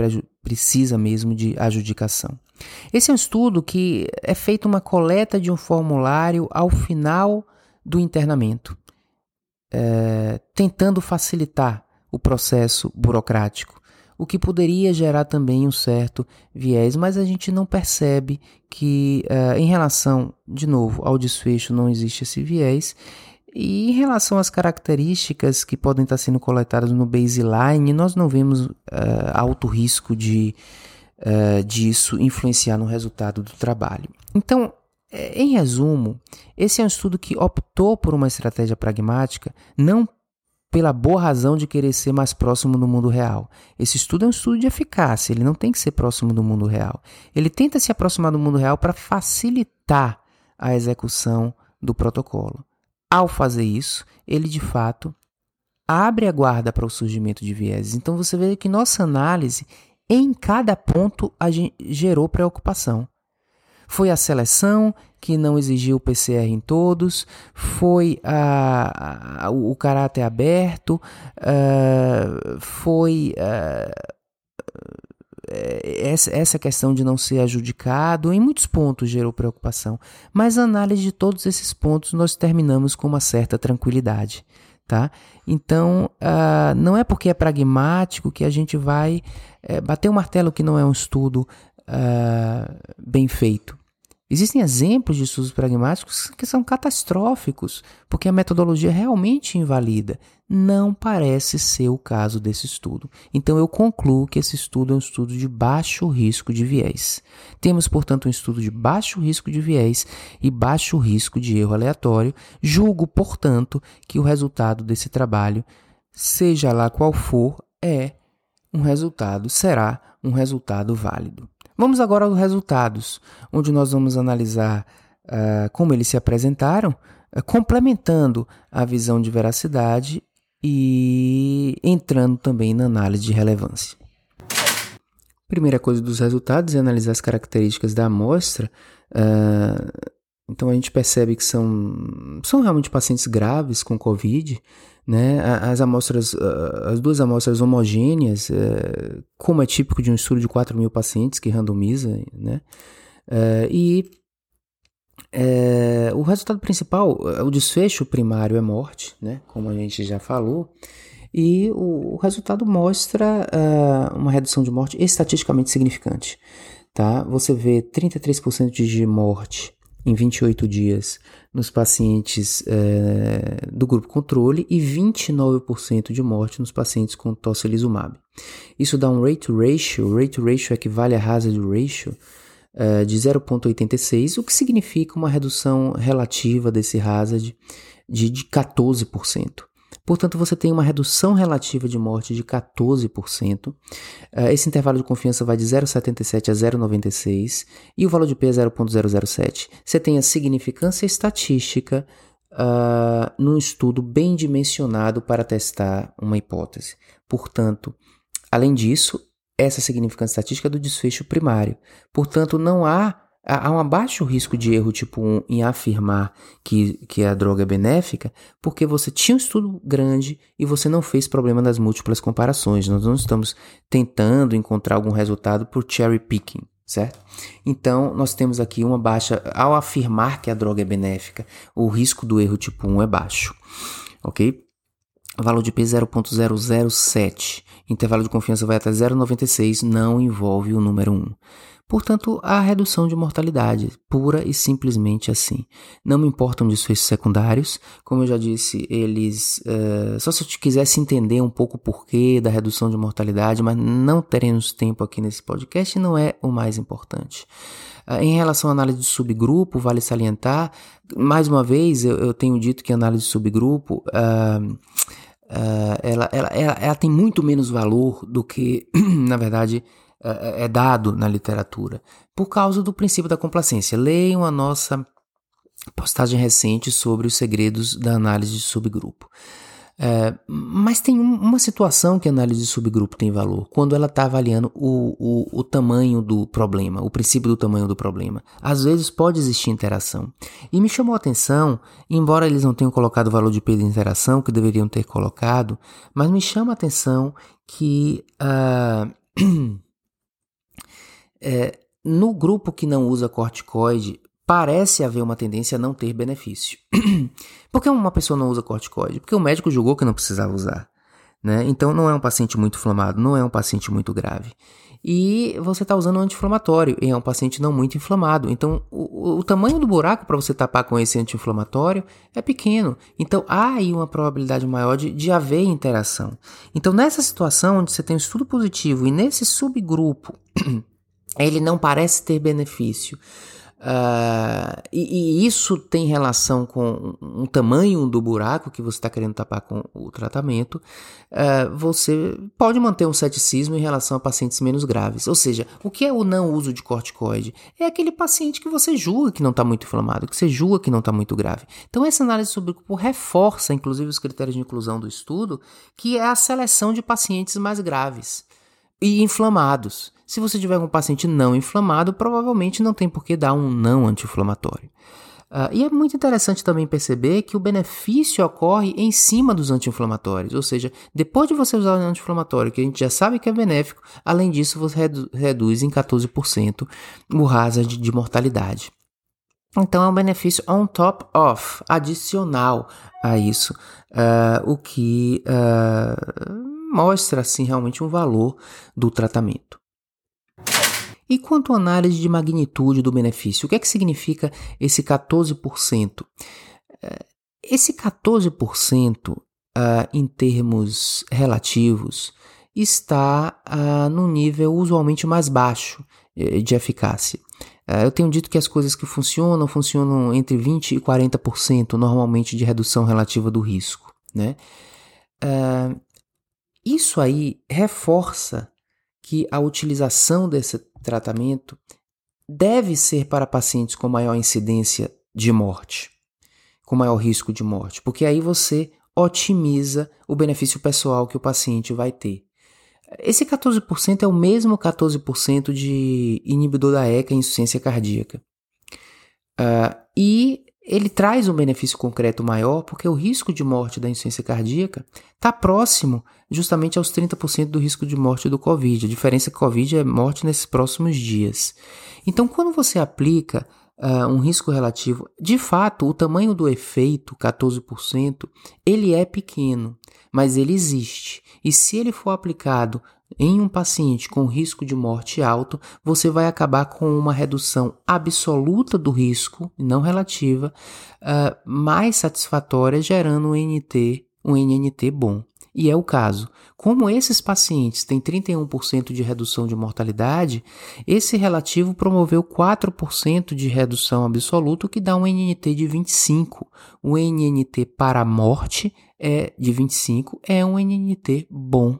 precisa mesmo de adjudicação. Esse é um estudo que é feito uma coleta de um formulário ao final do internamento, é, tentando facilitar o processo burocrático, o que poderia gerar também um certo viés, mas a gente não percebe que, é, em relação, de novo, ao desfecho, não existe esse viés. E em relação às características que podem estar sendo coletadas no baseline, nós não vemos uh, alto risco de uh, disso influenciar no resultado do trabalho. Então, eh, em resumo, esse é um estudo que optou por uma estratégia pragmática, não pela boa razão de querer ser mais próximo do mundo real. Esse estudo é um estudo de eficácia, ele não tem que ser próximo do mundo real. Ele tenta se aproximar do mundo real para facilitar a execução do protocolo. Ao fazer isso, ele de fato abre a guarda para o surgimento de vieses. Então você vê que nossa análise, em cada ponto, gerou preocupação. Foi a seleção que não exigiu o PCR em todos, foi a, a, o caráter aberto, uh, foi uh, essa, essa questão de não ser adjudicado, em muitos pontos gerou preocupação, mas a análise de todos esses pontos nós terminamos com uma certa tranquilidade. Tá? Então, uh, não é porque é pragmático que a gente vai uh, bater o um martelo que não é um estudo uh, bem feito. Existem exemplos de estudos pragmáticos que são catastróficos, porque a metodologia realmente invalida. Não parece ser o caso desse estudo. Então eu concluo que esse estudo é um estudo de baixo risco de viés. Temos, portanto, um estudo de baixo risco de viés e baixo risco de erro aleatório. Julgo, portanto, que o resultado desse trabalho, seja lá qual for, é um resultado, será um resultado válido. Vamos agora aos resultados, onde nós vamos analisar uh, como eles se apresentaram, uh, complementando a visão de veracidade e entrando também na análise de relevância. Primeira coisa dos resultados é analisar as características da amostra. Uh, então a gente percebe que são, são realmente pacientes graves com Covid, né, as amostras, as duas amostras homogêneas, é, como é típico de um estudo de 4 mil pacientes que randomiza, né, é, e é, o resultado principal, o desfecho primário é morte, né, como a gente já falou, e o, o resultado mostra uma redução de morte estatisticamente significante. Tá? Você vê 33% de morte em 28 dias nos pacientes é, do grupo controle e 29% de morte nos pacientes com tocilizumab. Isso dá um rate ratio, rate ratio equivale a hazard ratio é, de 0,86, o que significa uma redução relativa desse hazard de, de 14%. Portanto, você tem uma redução relativa de morte de 14%. Eh, esse intervalo de confiança vai de 0,77 a 0,96 e o valor de P é 0,007. Você tem a significância estatística uh, num estudo bem dimensionado para testar uma hipótese. Portanto, além disso, essa significância estatística é do desfecho primário. Portanto, não há há um baixo risco de erro tipo 1 em afirmar que, que a droga é benéfica, porque você tinha um estudo grande e você não fez problema das múltiplas comparações. Nós não estamos tentando encontrar algum resultado por cherry picking, certo? Então, nós temos aqui uma baixa, ao afirmar que a droga é benéfica, o risco do erro tipo 1 é baixo, ok? Valor de P 0.007, intervalo de confiança vai até 0,96, não envolve o número 1. Portanto, há redução de mortalidade, pura e simplesmente assim. Não me importam desfechos secundários, como eu já disse, eles. Uh, só se eu quisesse entender um pouco o porquê da redução de mortalidade, mas não teremos tempo aqui nesse podcast, não é o mais importante. Uh, em relação à análise de subgrupo, vale salientar, mais uma vez, eu, eu tenho dito que a análise de subgrupo. Uh, ela, ela, ela, ela tem muito menos valor do que, (clears throat) na verdade, é, é, é dado na literatura por causa do princípio da complacência. Leiam a nossa postagem recente sobre os segredos da análise de subgrupo. É, mas tem um, uma situação que a análise de subgrupo tem valor, quando ela está avaliando o, o, o, tamanho do problema, o princípio do tamanho do problema. Às vezes pode existir interação. E me chamou a atenção, embora eles não tenham colocado o valor de P de interação, que deveriam ter colocado, mas me chama a atenção que. Uh, (clears throat) É, no grupo que não usa corticoide, parece haver uma tendência a não ter benefício. (clears throat) Por que uma pessoa não usa corticoide? Porque o médico julgou que não precisava usar. Né? Então não é um paciente muito inflamado, não é um paciente muito grave. E você está usando um anti-inflamatório e é um paciente não muito inflamado. Então o, o tamanho do buraco para você tapar com esse anti-inflamatório é pequeno. Então há aí uma probabilidade maior de, de haver interação. Então nessa situação onde você tem um estudo positivo e nesse subgrupo (clears throat) ele não parece ter benefício. Uh, e, e, isso tem relação com o tamanho do buraco que você está querendo tapar com o tratamento. Uh, você pode manter um ceticismo em relação a pacientes menos graves. Ou seja, o que é o não uso de corticoide? É aquele paciente que você julga que não está muito inflamado, que você julga que não está muito grave. Então, essa análise sobre o grupo reforça, inclusive, os critérios de inclusão do estudo, que é a seleção de pacientes mais graves e inflamados. Se você tiver um paciente não inflamado, provavelmente não tem por que dar um não anti-inflamatório. Uh, e é muito interessante também perceber que o benefício ocorre em cima dos anti-inflamatórios, ou seja, depois de você usar o anti-inflamatório, que a gente já sabe que é benéfico, além disso você redu reduz em 14% o hazard de mortalidade. Então é um benefício on top of, adicional a isso, uh, o que uh, mostra assim realmente um valor do tratamento. E quanto à análise de magnitude do benefício, o que é que significa esse 14%? Eh, esse 14%, uh, ah, em termos relativos, está uh, no nível usualmente mais baixo uh, de eficácia. Uh, eu tenho dito que as coisas que funcionam, funcionam entre 20% e 40% normalmente de redução relativa do risco. Né? isso aí reforça que a utilização desse tratamento deve ser para pacientes com maior incidência de morte, com maior risco de morte, porque aí você otimiza o benefício pessoal que o paciente vai ter. Esse 14% é o mesmo 14% de inibidor da ECA em insuficiência cardíaca. Uh, e ele traz um benefício concreto maior porque o risco de morte da insuficiência cardíaca está próximo justamente aos 30% do risco de morte do Covid. A diferença é que Covid é morte nesses próximos dias. Então, quando você aplica uh, um risco relativo, de fato, o tamanho do efeito, 14%, ele é pequeno, mas ele existe. E se ele for aplicado em um paciente com risco de morte alto, você vai acabar com uma redução absoluta do risco, não relativa, uh, mais satisfatória, gerando um NT, um NNT bom. E é o caso. Como esses pacientes têm 31% de redução de mortalidade, esse relativo promoveu 4% de redução absoluta, o que dá um NNT de 25. O NNT para a morte é de 25 é um NNT bom.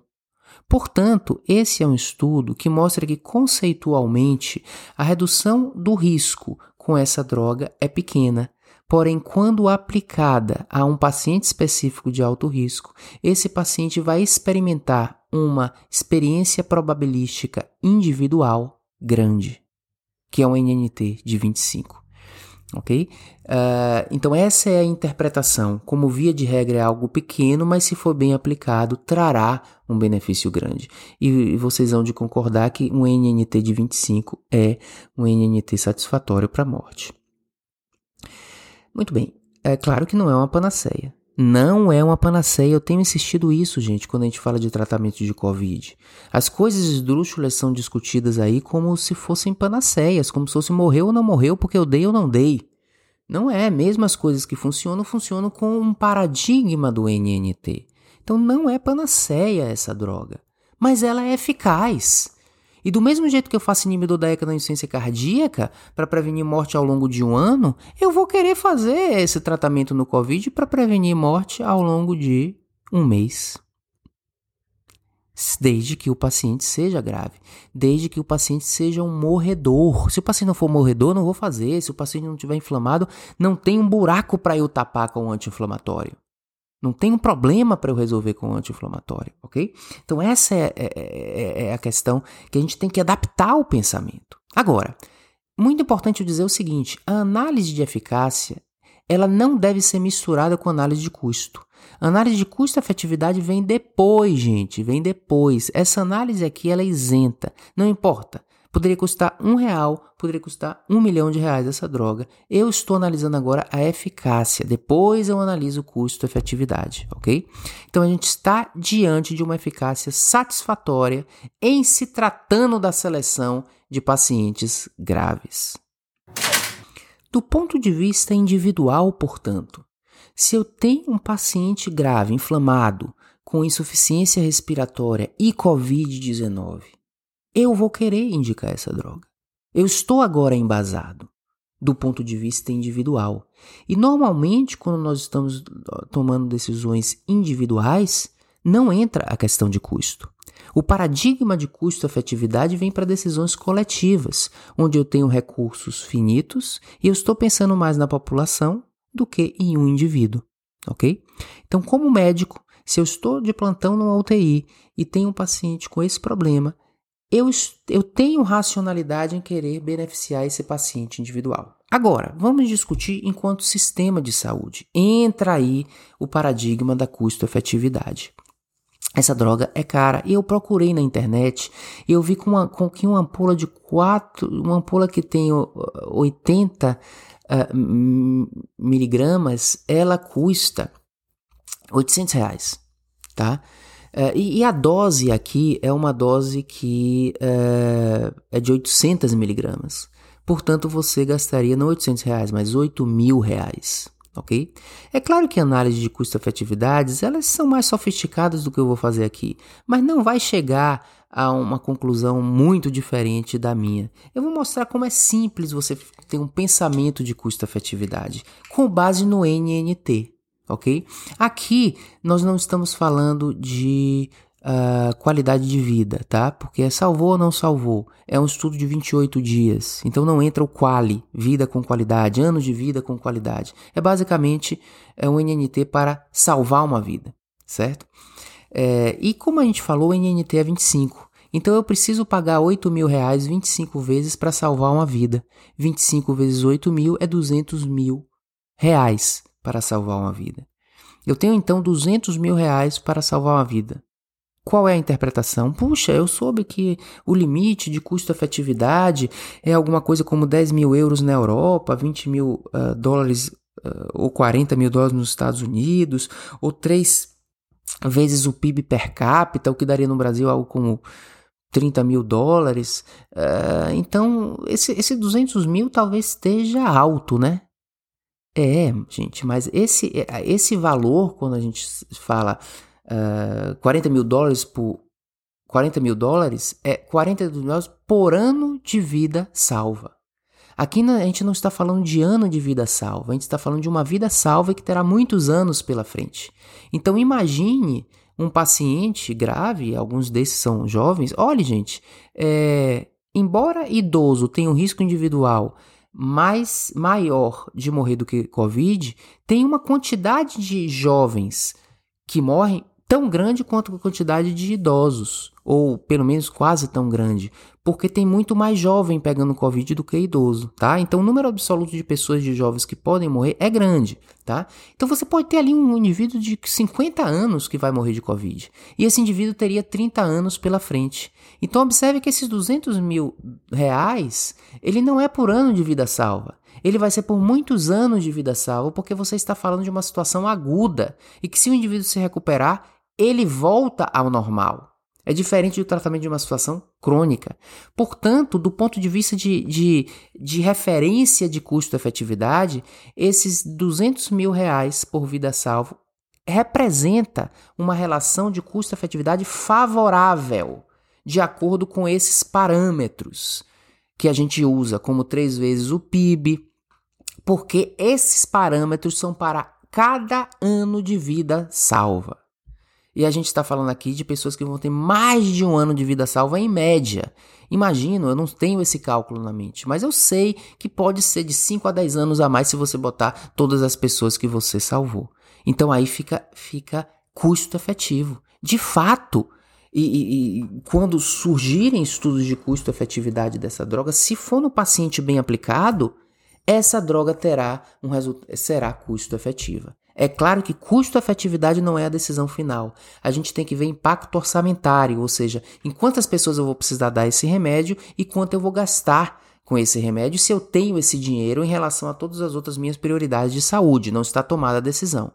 Portanto, esse é um estudo que mostra que conceitualmente a redução do risco com essa droga é pequena. Porém, quando aplicada a um paciente específico de alto risco, esse paciente vai experimentar uma experiência probabilística individual grande, que é um NNT de 25 ok? Uh, então essa é a interpretação. Como via de regra é algo pequeno, mas se for bem aplicado, trará um benefício grande. E, vocês vão de concordar que um NNT de 25 é um NNT satisfatório para a morte. Muito bem. É claro que não é uma panaceia. Não é uma panaceia, eu tenho insistido isso, gente, quando a gente fala de tratamento de Covid. As coisas esdrúxulas são discutidas aí como se fossem panaceias, como se fosse morreu ou não morreu porque eu dei ou não dei. Não é, mesmo as coisas que funcionam, funcionam com um paradigma do NNT. Então não é panaceia essa droga, mas ela é eficaz. E do mesmo jeito que eu faço inibidor da ECA na insuficiência cardíaca para prevenir morte ao longo de um ano, eu vou querer fazer esse tratamento no COVID para prevenir morte ao longo de um mês. Desde que o paciente seja grave, desde que o paciente seja um morredor. Se o paciente não for morredor, não vou fazer. Se o paciente não estiver inflamado, não tem um buraco para eu tapar com o anti-inflamatório. Não tem um problema para eu resolver com o anti-inflamatório, ok? Então essa é, é, é, é, a questão que a gente tem que adaptar o pensamento. Agora, muito importante eu dizer o seguinte: a análise de eficácia ela não deve ser misturada com análise de custo. Análise de custo-efetividade vem depois, gente, vem depois. Essa análise aqui ela é isenta, não importa. Poderia custar um real, poderia custar um milhão de reais essa droga. Eu estou analisando agora a eficácia, depois eu analiso o custo-efetividade, ok? Então a gente está diante de uma eficácia satisfatória em se tratando da seleção de pacientes graves. Do ponto de vista individual, portanto, se eu tenho um paciente grave, inflamado, com insuficiência respiratória e Covid-19, eu vou querer indicar essa droga. Eu estou agora embasado do ponto de vista individual. E normalmente, quando nós estamos tomando decisões individuais, não entra a questão de custo. O paradigma de custo-efetividade vem para decisões coletivas, onde eu tenho recursos finitos e eu estou pensando mais na população do que em um indivíduo, ok? Então, como médico, se eu estou de plantão numa UTI e tenho um paciente com esse problema, eu, eu tenho racionalidade em querer beneficiar esse paciente individual. Agora, vamos discutir enquanto sistema de saúde. Entra aí o paradigma da custo-efetividade. Essa droga é cara. E eu procurei na internet e eu vi com, uma, com que uma ampola de 4, uma ampola que tem 80 uh, miligramas, ela custa 800 reais, tá? Uh, e, e, a dose aqui é uma dose que uh, é de 800 miligramas. Portanto, você gastaria não 800 reais, mas 8 mil reais, ok? É claro que análise de custo-efetividades, elas são mais sofisticadas do que eu vou fazer aqui, mas não vai chegar a uma conclusão muito diferente da minha. Eu vou mostrar como é simples você ter um pensamento de custo-efetividade com base no NNT, ok? Aqui nós não estamos falando de uh, qualidade de vida, tá? Porque salvou ou não salvou. É um estudo de 28 dias, então não entra o quali, vida com qualidade, anos de vida com qualidade. É basicamente é um NNT para salvar uma vida, certo? É, e como a gente falou, o NNT é 25. Então eu preciso pagar 8 mil reais 25 vezes para salvar uma vida. 25 vezes 8 mil é 200 mil reais para salvar uma vida. Eu tenho então 200 mil reais para salvar uma vida. Qual é a interpretação? Puxa, eu soube que o limite de custo-efetividade é alguma coisa como 10 mil euros na Europa, 20 mil uh, dólares uh, ou 40 mil dólares nos Estados Unidos, ou três vezes o PIB per capita, o que daria no Brasil algo como 30 mil dólares. Uh, então, esse, esse 200 mil talvez esteja alto, né? É, gente, mas esse, esse valor, quando a gente fala uh, ah, 40 mil dólares por 40 mil dólares é 40 mil dólares por ano de vida salva. Aqui a gente não está falando de ano de vida salva, a gente está falando de uma vida salva que terá muitos anos pela frente. Então imagine um paciente grave, alguns desses são jovens. Olhe, gente, é, embora idoso tenha um risco individual mais maior de morrer do que Covid, tem uma quantidade de jovens que morrem tão grande quanto a quantidade de idosos, ou pelo menos quase tão grande, porque tem muito mais jovem pegando Covid do que idoso, tá? Então o número absoluto de pessoas de jovens que podem morrer é grande, tá? Então você pode ter ali um indivíduo de 50 anos que vai morrer de Covid, e esse indivíduo teria 30 anos pela frente. Então observe que esses 200 mil reais, ele não é por ano de vida salva, ele vai ser por muitos anos de vida salva, porque você está falando de uma situação aguda e que se o indivíduo se recuperar, ele volta ao normal. É diferente do tratamento de uma situação crônica. Portanto, do ponto de vista de, de, de referência de custo-efetividade, esses 200 mil reais por vida salvo representa uma relação de custo-efetividade favorável, de acordo com esses parâmetros que a gente usa, como três vezes o PIB, porque esses parâmetros são para cada ano de vida salva. E a gente está falando aqui de pessoas que vão ter mais de um ano de vida salva em média. Imagino, eu não tenho esse cálculo na mente, mas eu sei que pode ser de 5 a 10 anos a mais se você botar todas as pessoas que você salvou. Então aí fica, fica custo efetivo. De fato, e, e, e, quando surgirem estudos de custo-efetividade dessa droga, se for no paciente bem aplicado, essa droga terá um será custo-efetiva. É claro que custo-efetividade não é a decisão final. A gente tem que ver impacto orçamentário, ou seja, em quantas pessoas eu vou precisar dar esse remédio e quanto eu vou gastar com esse remédio se eu tenho esse dinheiro em relação a todas as outras minhas prioridades de saúde. Não está tomada a decisão.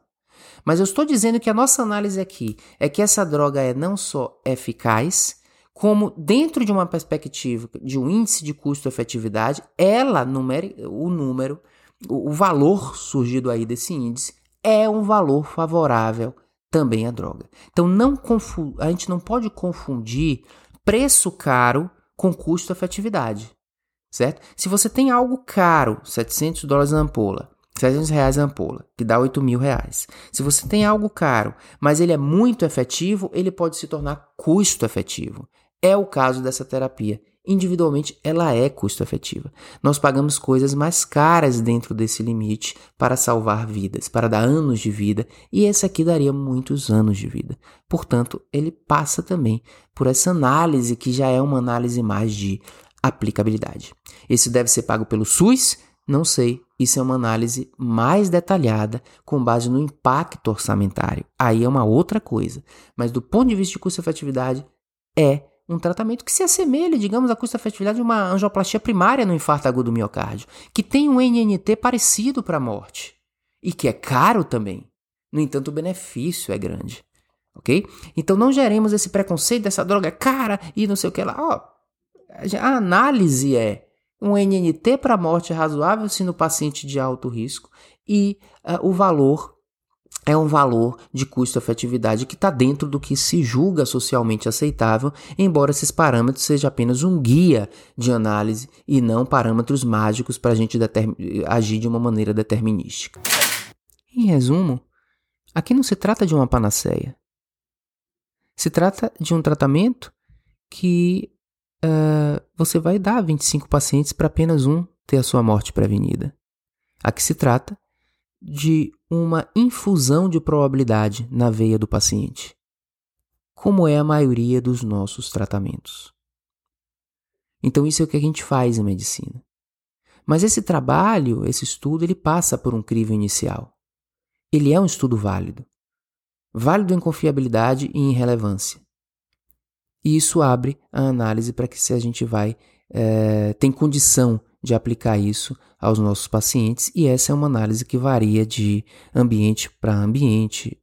Mas eu estou dizendo que a nossa análise aqui é que essa droga é não só eficaz, como dentro de uma perspectiva de um índice de custo-efetividade, ela, o número, o valor surgido aí desse índice, é um valor favorável também à droga. Então não a gente não pode confundir preço caro com custo-efetividade, certo? Se você tem algo caro, 700 dólares na ampola, 700 reais a ampola, que dá 8 mil reais. Se você tem algo caro, mas ele é muito efetivo, ele pode se tornar custo efetivo. É o caso dessa terapia. Individualmente, ela é custo efetiva. Nós pagamos coisas mais caras dentro desse limite para salvar vidas, para dar anos de vida, e esse aqui daria muitos anos de vida. Portanto, ele passa também por essa análise que já é uma análise mais de aplicabilidade. Esse deve ser pago pelo SUS não sei, isso é uma análise mais detalhada com base no impacto orçamentário. Aí é uma outra coisa. Mas do ponto de vista de custo-efetividade, é um tratamento que se assemelha, digamos, à custo-efetividade de uma angioplastia primária no infarto agudo do miocárdio, que tem um NNT parecido para a morte e que é caro também. No entanto, o benefício é grande. Ok? Então não geremos esse preconceito dessa droga cara e não sei o que lá. Ó, a análise é um NNT para morte é razoável se no paciente de alto risco e uh, o valor é um valor de custo-efetividade que está dentro do que se julga socialmente aceitável, embora esses parâmetros sejam apenas um guia de análise e não parâmetros mágicos para a gente agir de uma maneira determinística. Em resumo, aqui não se trata de uma panaceia. Se trata de um tratamento que uh, você vai dar 25 pacientes para apenas um ter a sua morte prevenida. Aqui se trata de uma infusão de probabilidade na veia do paciente, como é a maioria dos nossos tratamentos. Então, isso é o que a gente faz em medicina. Mas esse trabalho, esse estudo, ele passa por um crivo inicial. Ele é um estudo válido. Válido em confiabilidade e em relevância. E isso abre a análise para que se a gente vai é, tem condição de aplicar isso aos nossos pacientes e essa é uma análise que varia de ambiente para ambiente,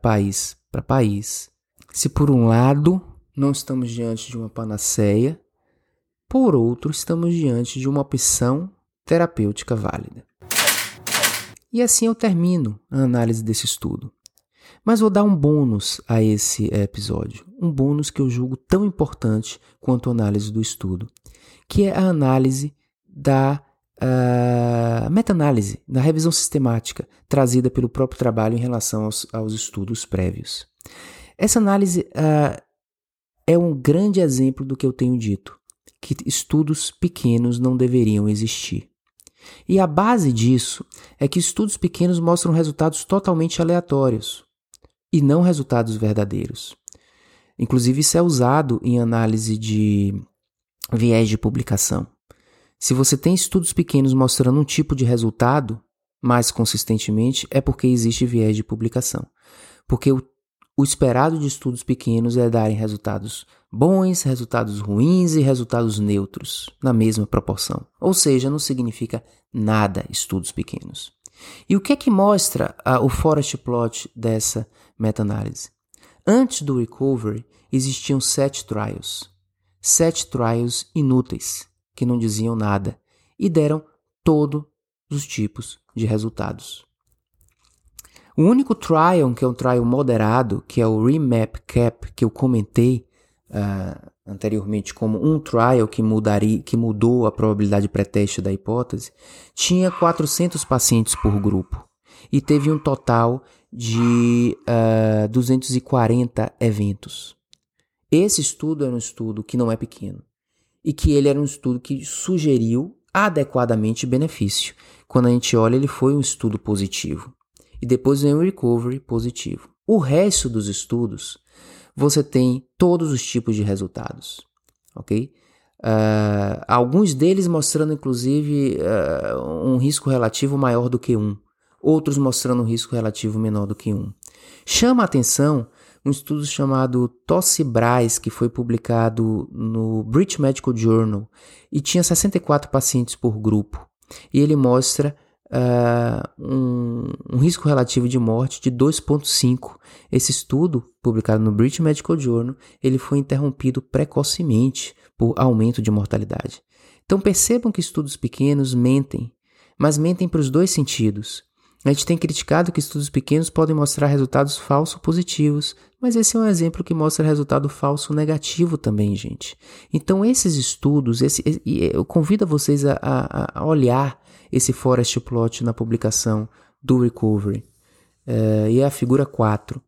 país para país. Se por um lado não estamos diante de uma panaceia, por outro estamos diante de uma opção terapêutica válida. E assim eu termino a análise desse estudo. Mas vou dar um bônus a esse episódio, um bônus que eu julgo tão importante quanto a análise do estudo, que é a análise da uh, meta-análise, da revisão sistemática trazida pelo próprio trabalho em relação aos, aos estudos prévios. Essa análise uh, é um grande exemplo do que eu tenho dito, que estudos pequenos não deveriam existir. E a base disso é que estudos pequenos mostram resultados totalmente aleatórios e não resultados verdadeiros. Inclusive, isso é usado em análise de viés de publicação. Se você tem estudos pequenos mostrando um tipo de resultado mais consistentemente, é porque existe viés de publicação. Porque o, o esperado de estudos pequenos é darem resultados bons, resultados ruins e resultados neutros, na mesma proporção. Ou seja, não significa nada estudos pequenos. E o que é que mostra uh, o forest plot dessa meta-análise? Antes do recovery, existiam sete trials. Sete trials inúteis que não diziam nada e deram todos os tipos de resultados. O único trial, que é um trial moderado, que é o Remap Cap, que eu comentei uh, anteriormente como um trial que, mudaria, que mudou a probabilidade pré-teste da hipótese, tinha 400 pacientes por grupo e teve um total de uh, ah, 240 eventos. Esse estudo era um estudo que não é pequeno e que ele era um estudo que sugeriu adequadamente benefício. Quando a gente olha, ele foi um estudo positivo. E depois vem o recovery positivo. O resto dos estudos, você tem todos os tipos de resultados, ok? Uh, alguns deles mostrando, inclusive, uh, um risco relativo maior do que um, outros mostrando um risco relativo menor do que um. Chama a atenção um estudo chamado Tossibras, que foi publicado no British Medical Journal, e tinha 64 pacientes por grupo. E ele mostra uh, um, um, risco relativo de morte de 2,5. Esse estudo, publicado no British Medical Journal, ele foi interrompido precocemente por aumento de mortalidade. Então percebam que estudos pequenos mentem, mas mentem para os dois sentidos. A gente tem criticado que estudos pequenos podem mostrar resultados falsos positivos, mas esse é um exemplo que mostra resultado falso negativo também, gente. Então, esses estudos, esse, eu convido vocês a, a, a, olhar esse forest plot na publicação do Recovery. Uh, e é a figura 4.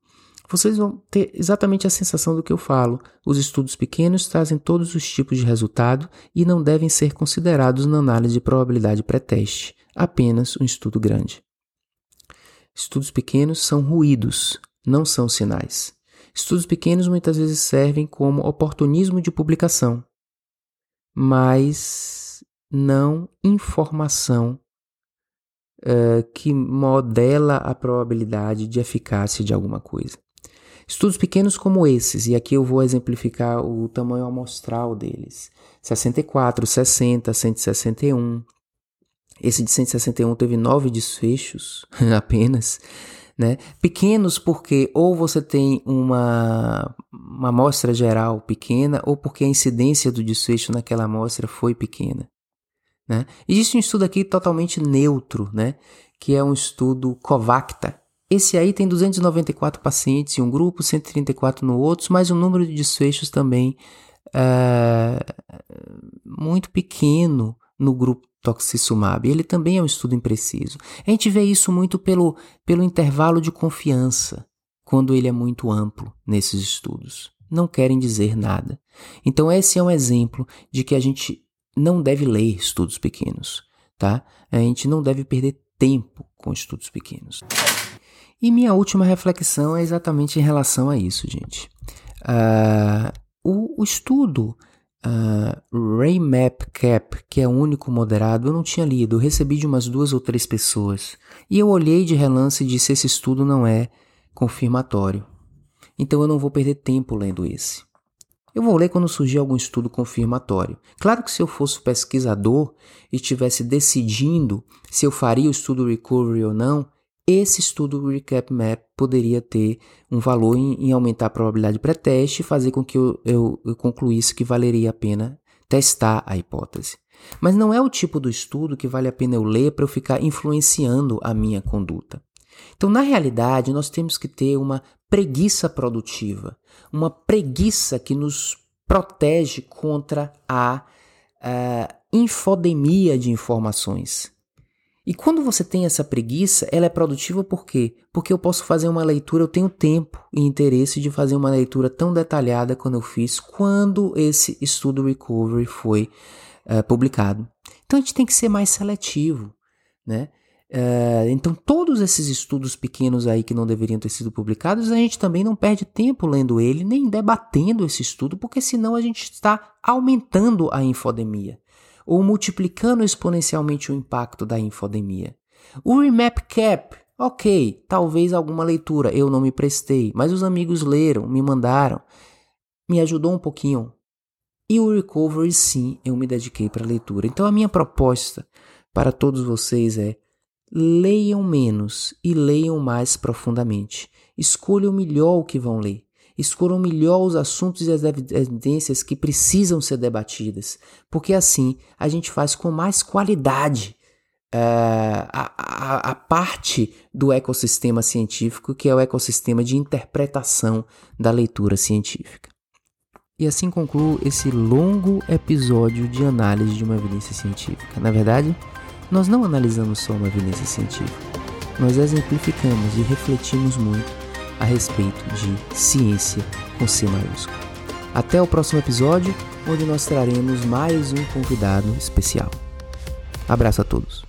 Vocês vão ter exatamente a sensação do que eu falo. Os estudos pequenos trazem todos os tipos de resultado e não devem ser considerados na análise de probabilidade pré-teste, apenas um estudo grande. Estudos pequenos são ruídos, não são sinais. Estudos pequenos muitas vezes servem como oportunismo de publicação, mas não informação uh, que modela a probabilidade de eficácia de alguma coisa. Estudos pequenos como esses, e aqui eu vou exemplificar o tamanho amostral deles: 64, 60, 161, esse de 161 teve nove desfechos (laughs) apenas, né? Pequenos porque ou você tem uma, uma amostra geral pequena ou porque a incidência do desfecho naquela amostra foi pequena. Né? Existe um estudo aqui totalmente neutro, né? que é um estudo Covacta. Esse aí tem 294 pacientes em um grupo, 134 no outro, mas o número de desfechos também uh, muito pequeno no grupo toxicumab. Ele também é um estudo impreciso. A gente vê isso muito pelo, pelo intervalo de confiança, quando ele é muito amplo nesses estudos. Não querem dizer nada. Então, esse é um exemplo de que a gente não deve ler estudos pequenos, tá? A gente não deve perder tempo com estudos pequenos. E minha última reflexão é exatamente em relação a isso, gente. Uh, o, o estudo uh, Raymap Cap, que é o único moderado, eu não tinha lido, eu recebi de umas duas ou três pessoas. E eu olhei de relance e disse: esse estudo não é confirmatório. Então eu não vou perder tempo lendo esse. Eu vou ler quando surgir algum estudo confirmatório. Claro que se eu fosse pesquisador e estivesse decidindo se eu faria o estudo recovery ou não, esse estudo Recap Map poderia ter um valor em, em aumentar a probabilidade de pré-teste e fazer com que eu, eu, eu concluísse que valeria a pena testar a hipótese. Mas não é o tipo do estudo que vale a pena eu ler para eu ficar influenciando a minha conduta. Então, na realidade, nós temos que ter uma preguiça produtiva, uma preguiça que nos protege contra a, a infodemia de informações. E quando você tem essa preguiça, ela é produtiva por quê? Porque eu posso fazer uma leitura, eu tenho tempo e interesse de fazer uma leitura tão detalhada quando eu fiz, quando esse estudo recovery foi uh, publicado. Então a gente tem que ser mais seletivo, né? Uh, então todos esses estudos pequenos aí que não deveriam ter sido publicados, a gente também não perde tempo lendo ele, nem debatendo esse estudo, porque senão a gente está aumentando a infodemia ou multiplicando exponencialmente o impacto da infodemia. O Remap Cap, ok, talvez alguma leitura, eu não me prestei, mas os amigos leram, me mandaram, me ajudou um pouquinho. E o Recovery, sim, eu me dediquei para a leitura. Então a minha proposta para todos vocês é leiam menos e leiam mais profundamente. Escolham melhor o que vão ler. Escolham melhor os assuntos e as evidências que precisam ser debatidas, porque assim a gente faz com mais qualidade uh, a, a, a parte do ecossistema científico, que é o ecossistema de interpretação da leitura científica. E assim concluo esse longo episódio de análise de uma evidência científica. Na verdade, nós não analisamos só uma evidência científica, nós exemplificamos e refletimos muito a respeito de ciência com C maiúsculo. Até o próximo episódio, onde nós traremos mais um convidado especial. Abraço a todos.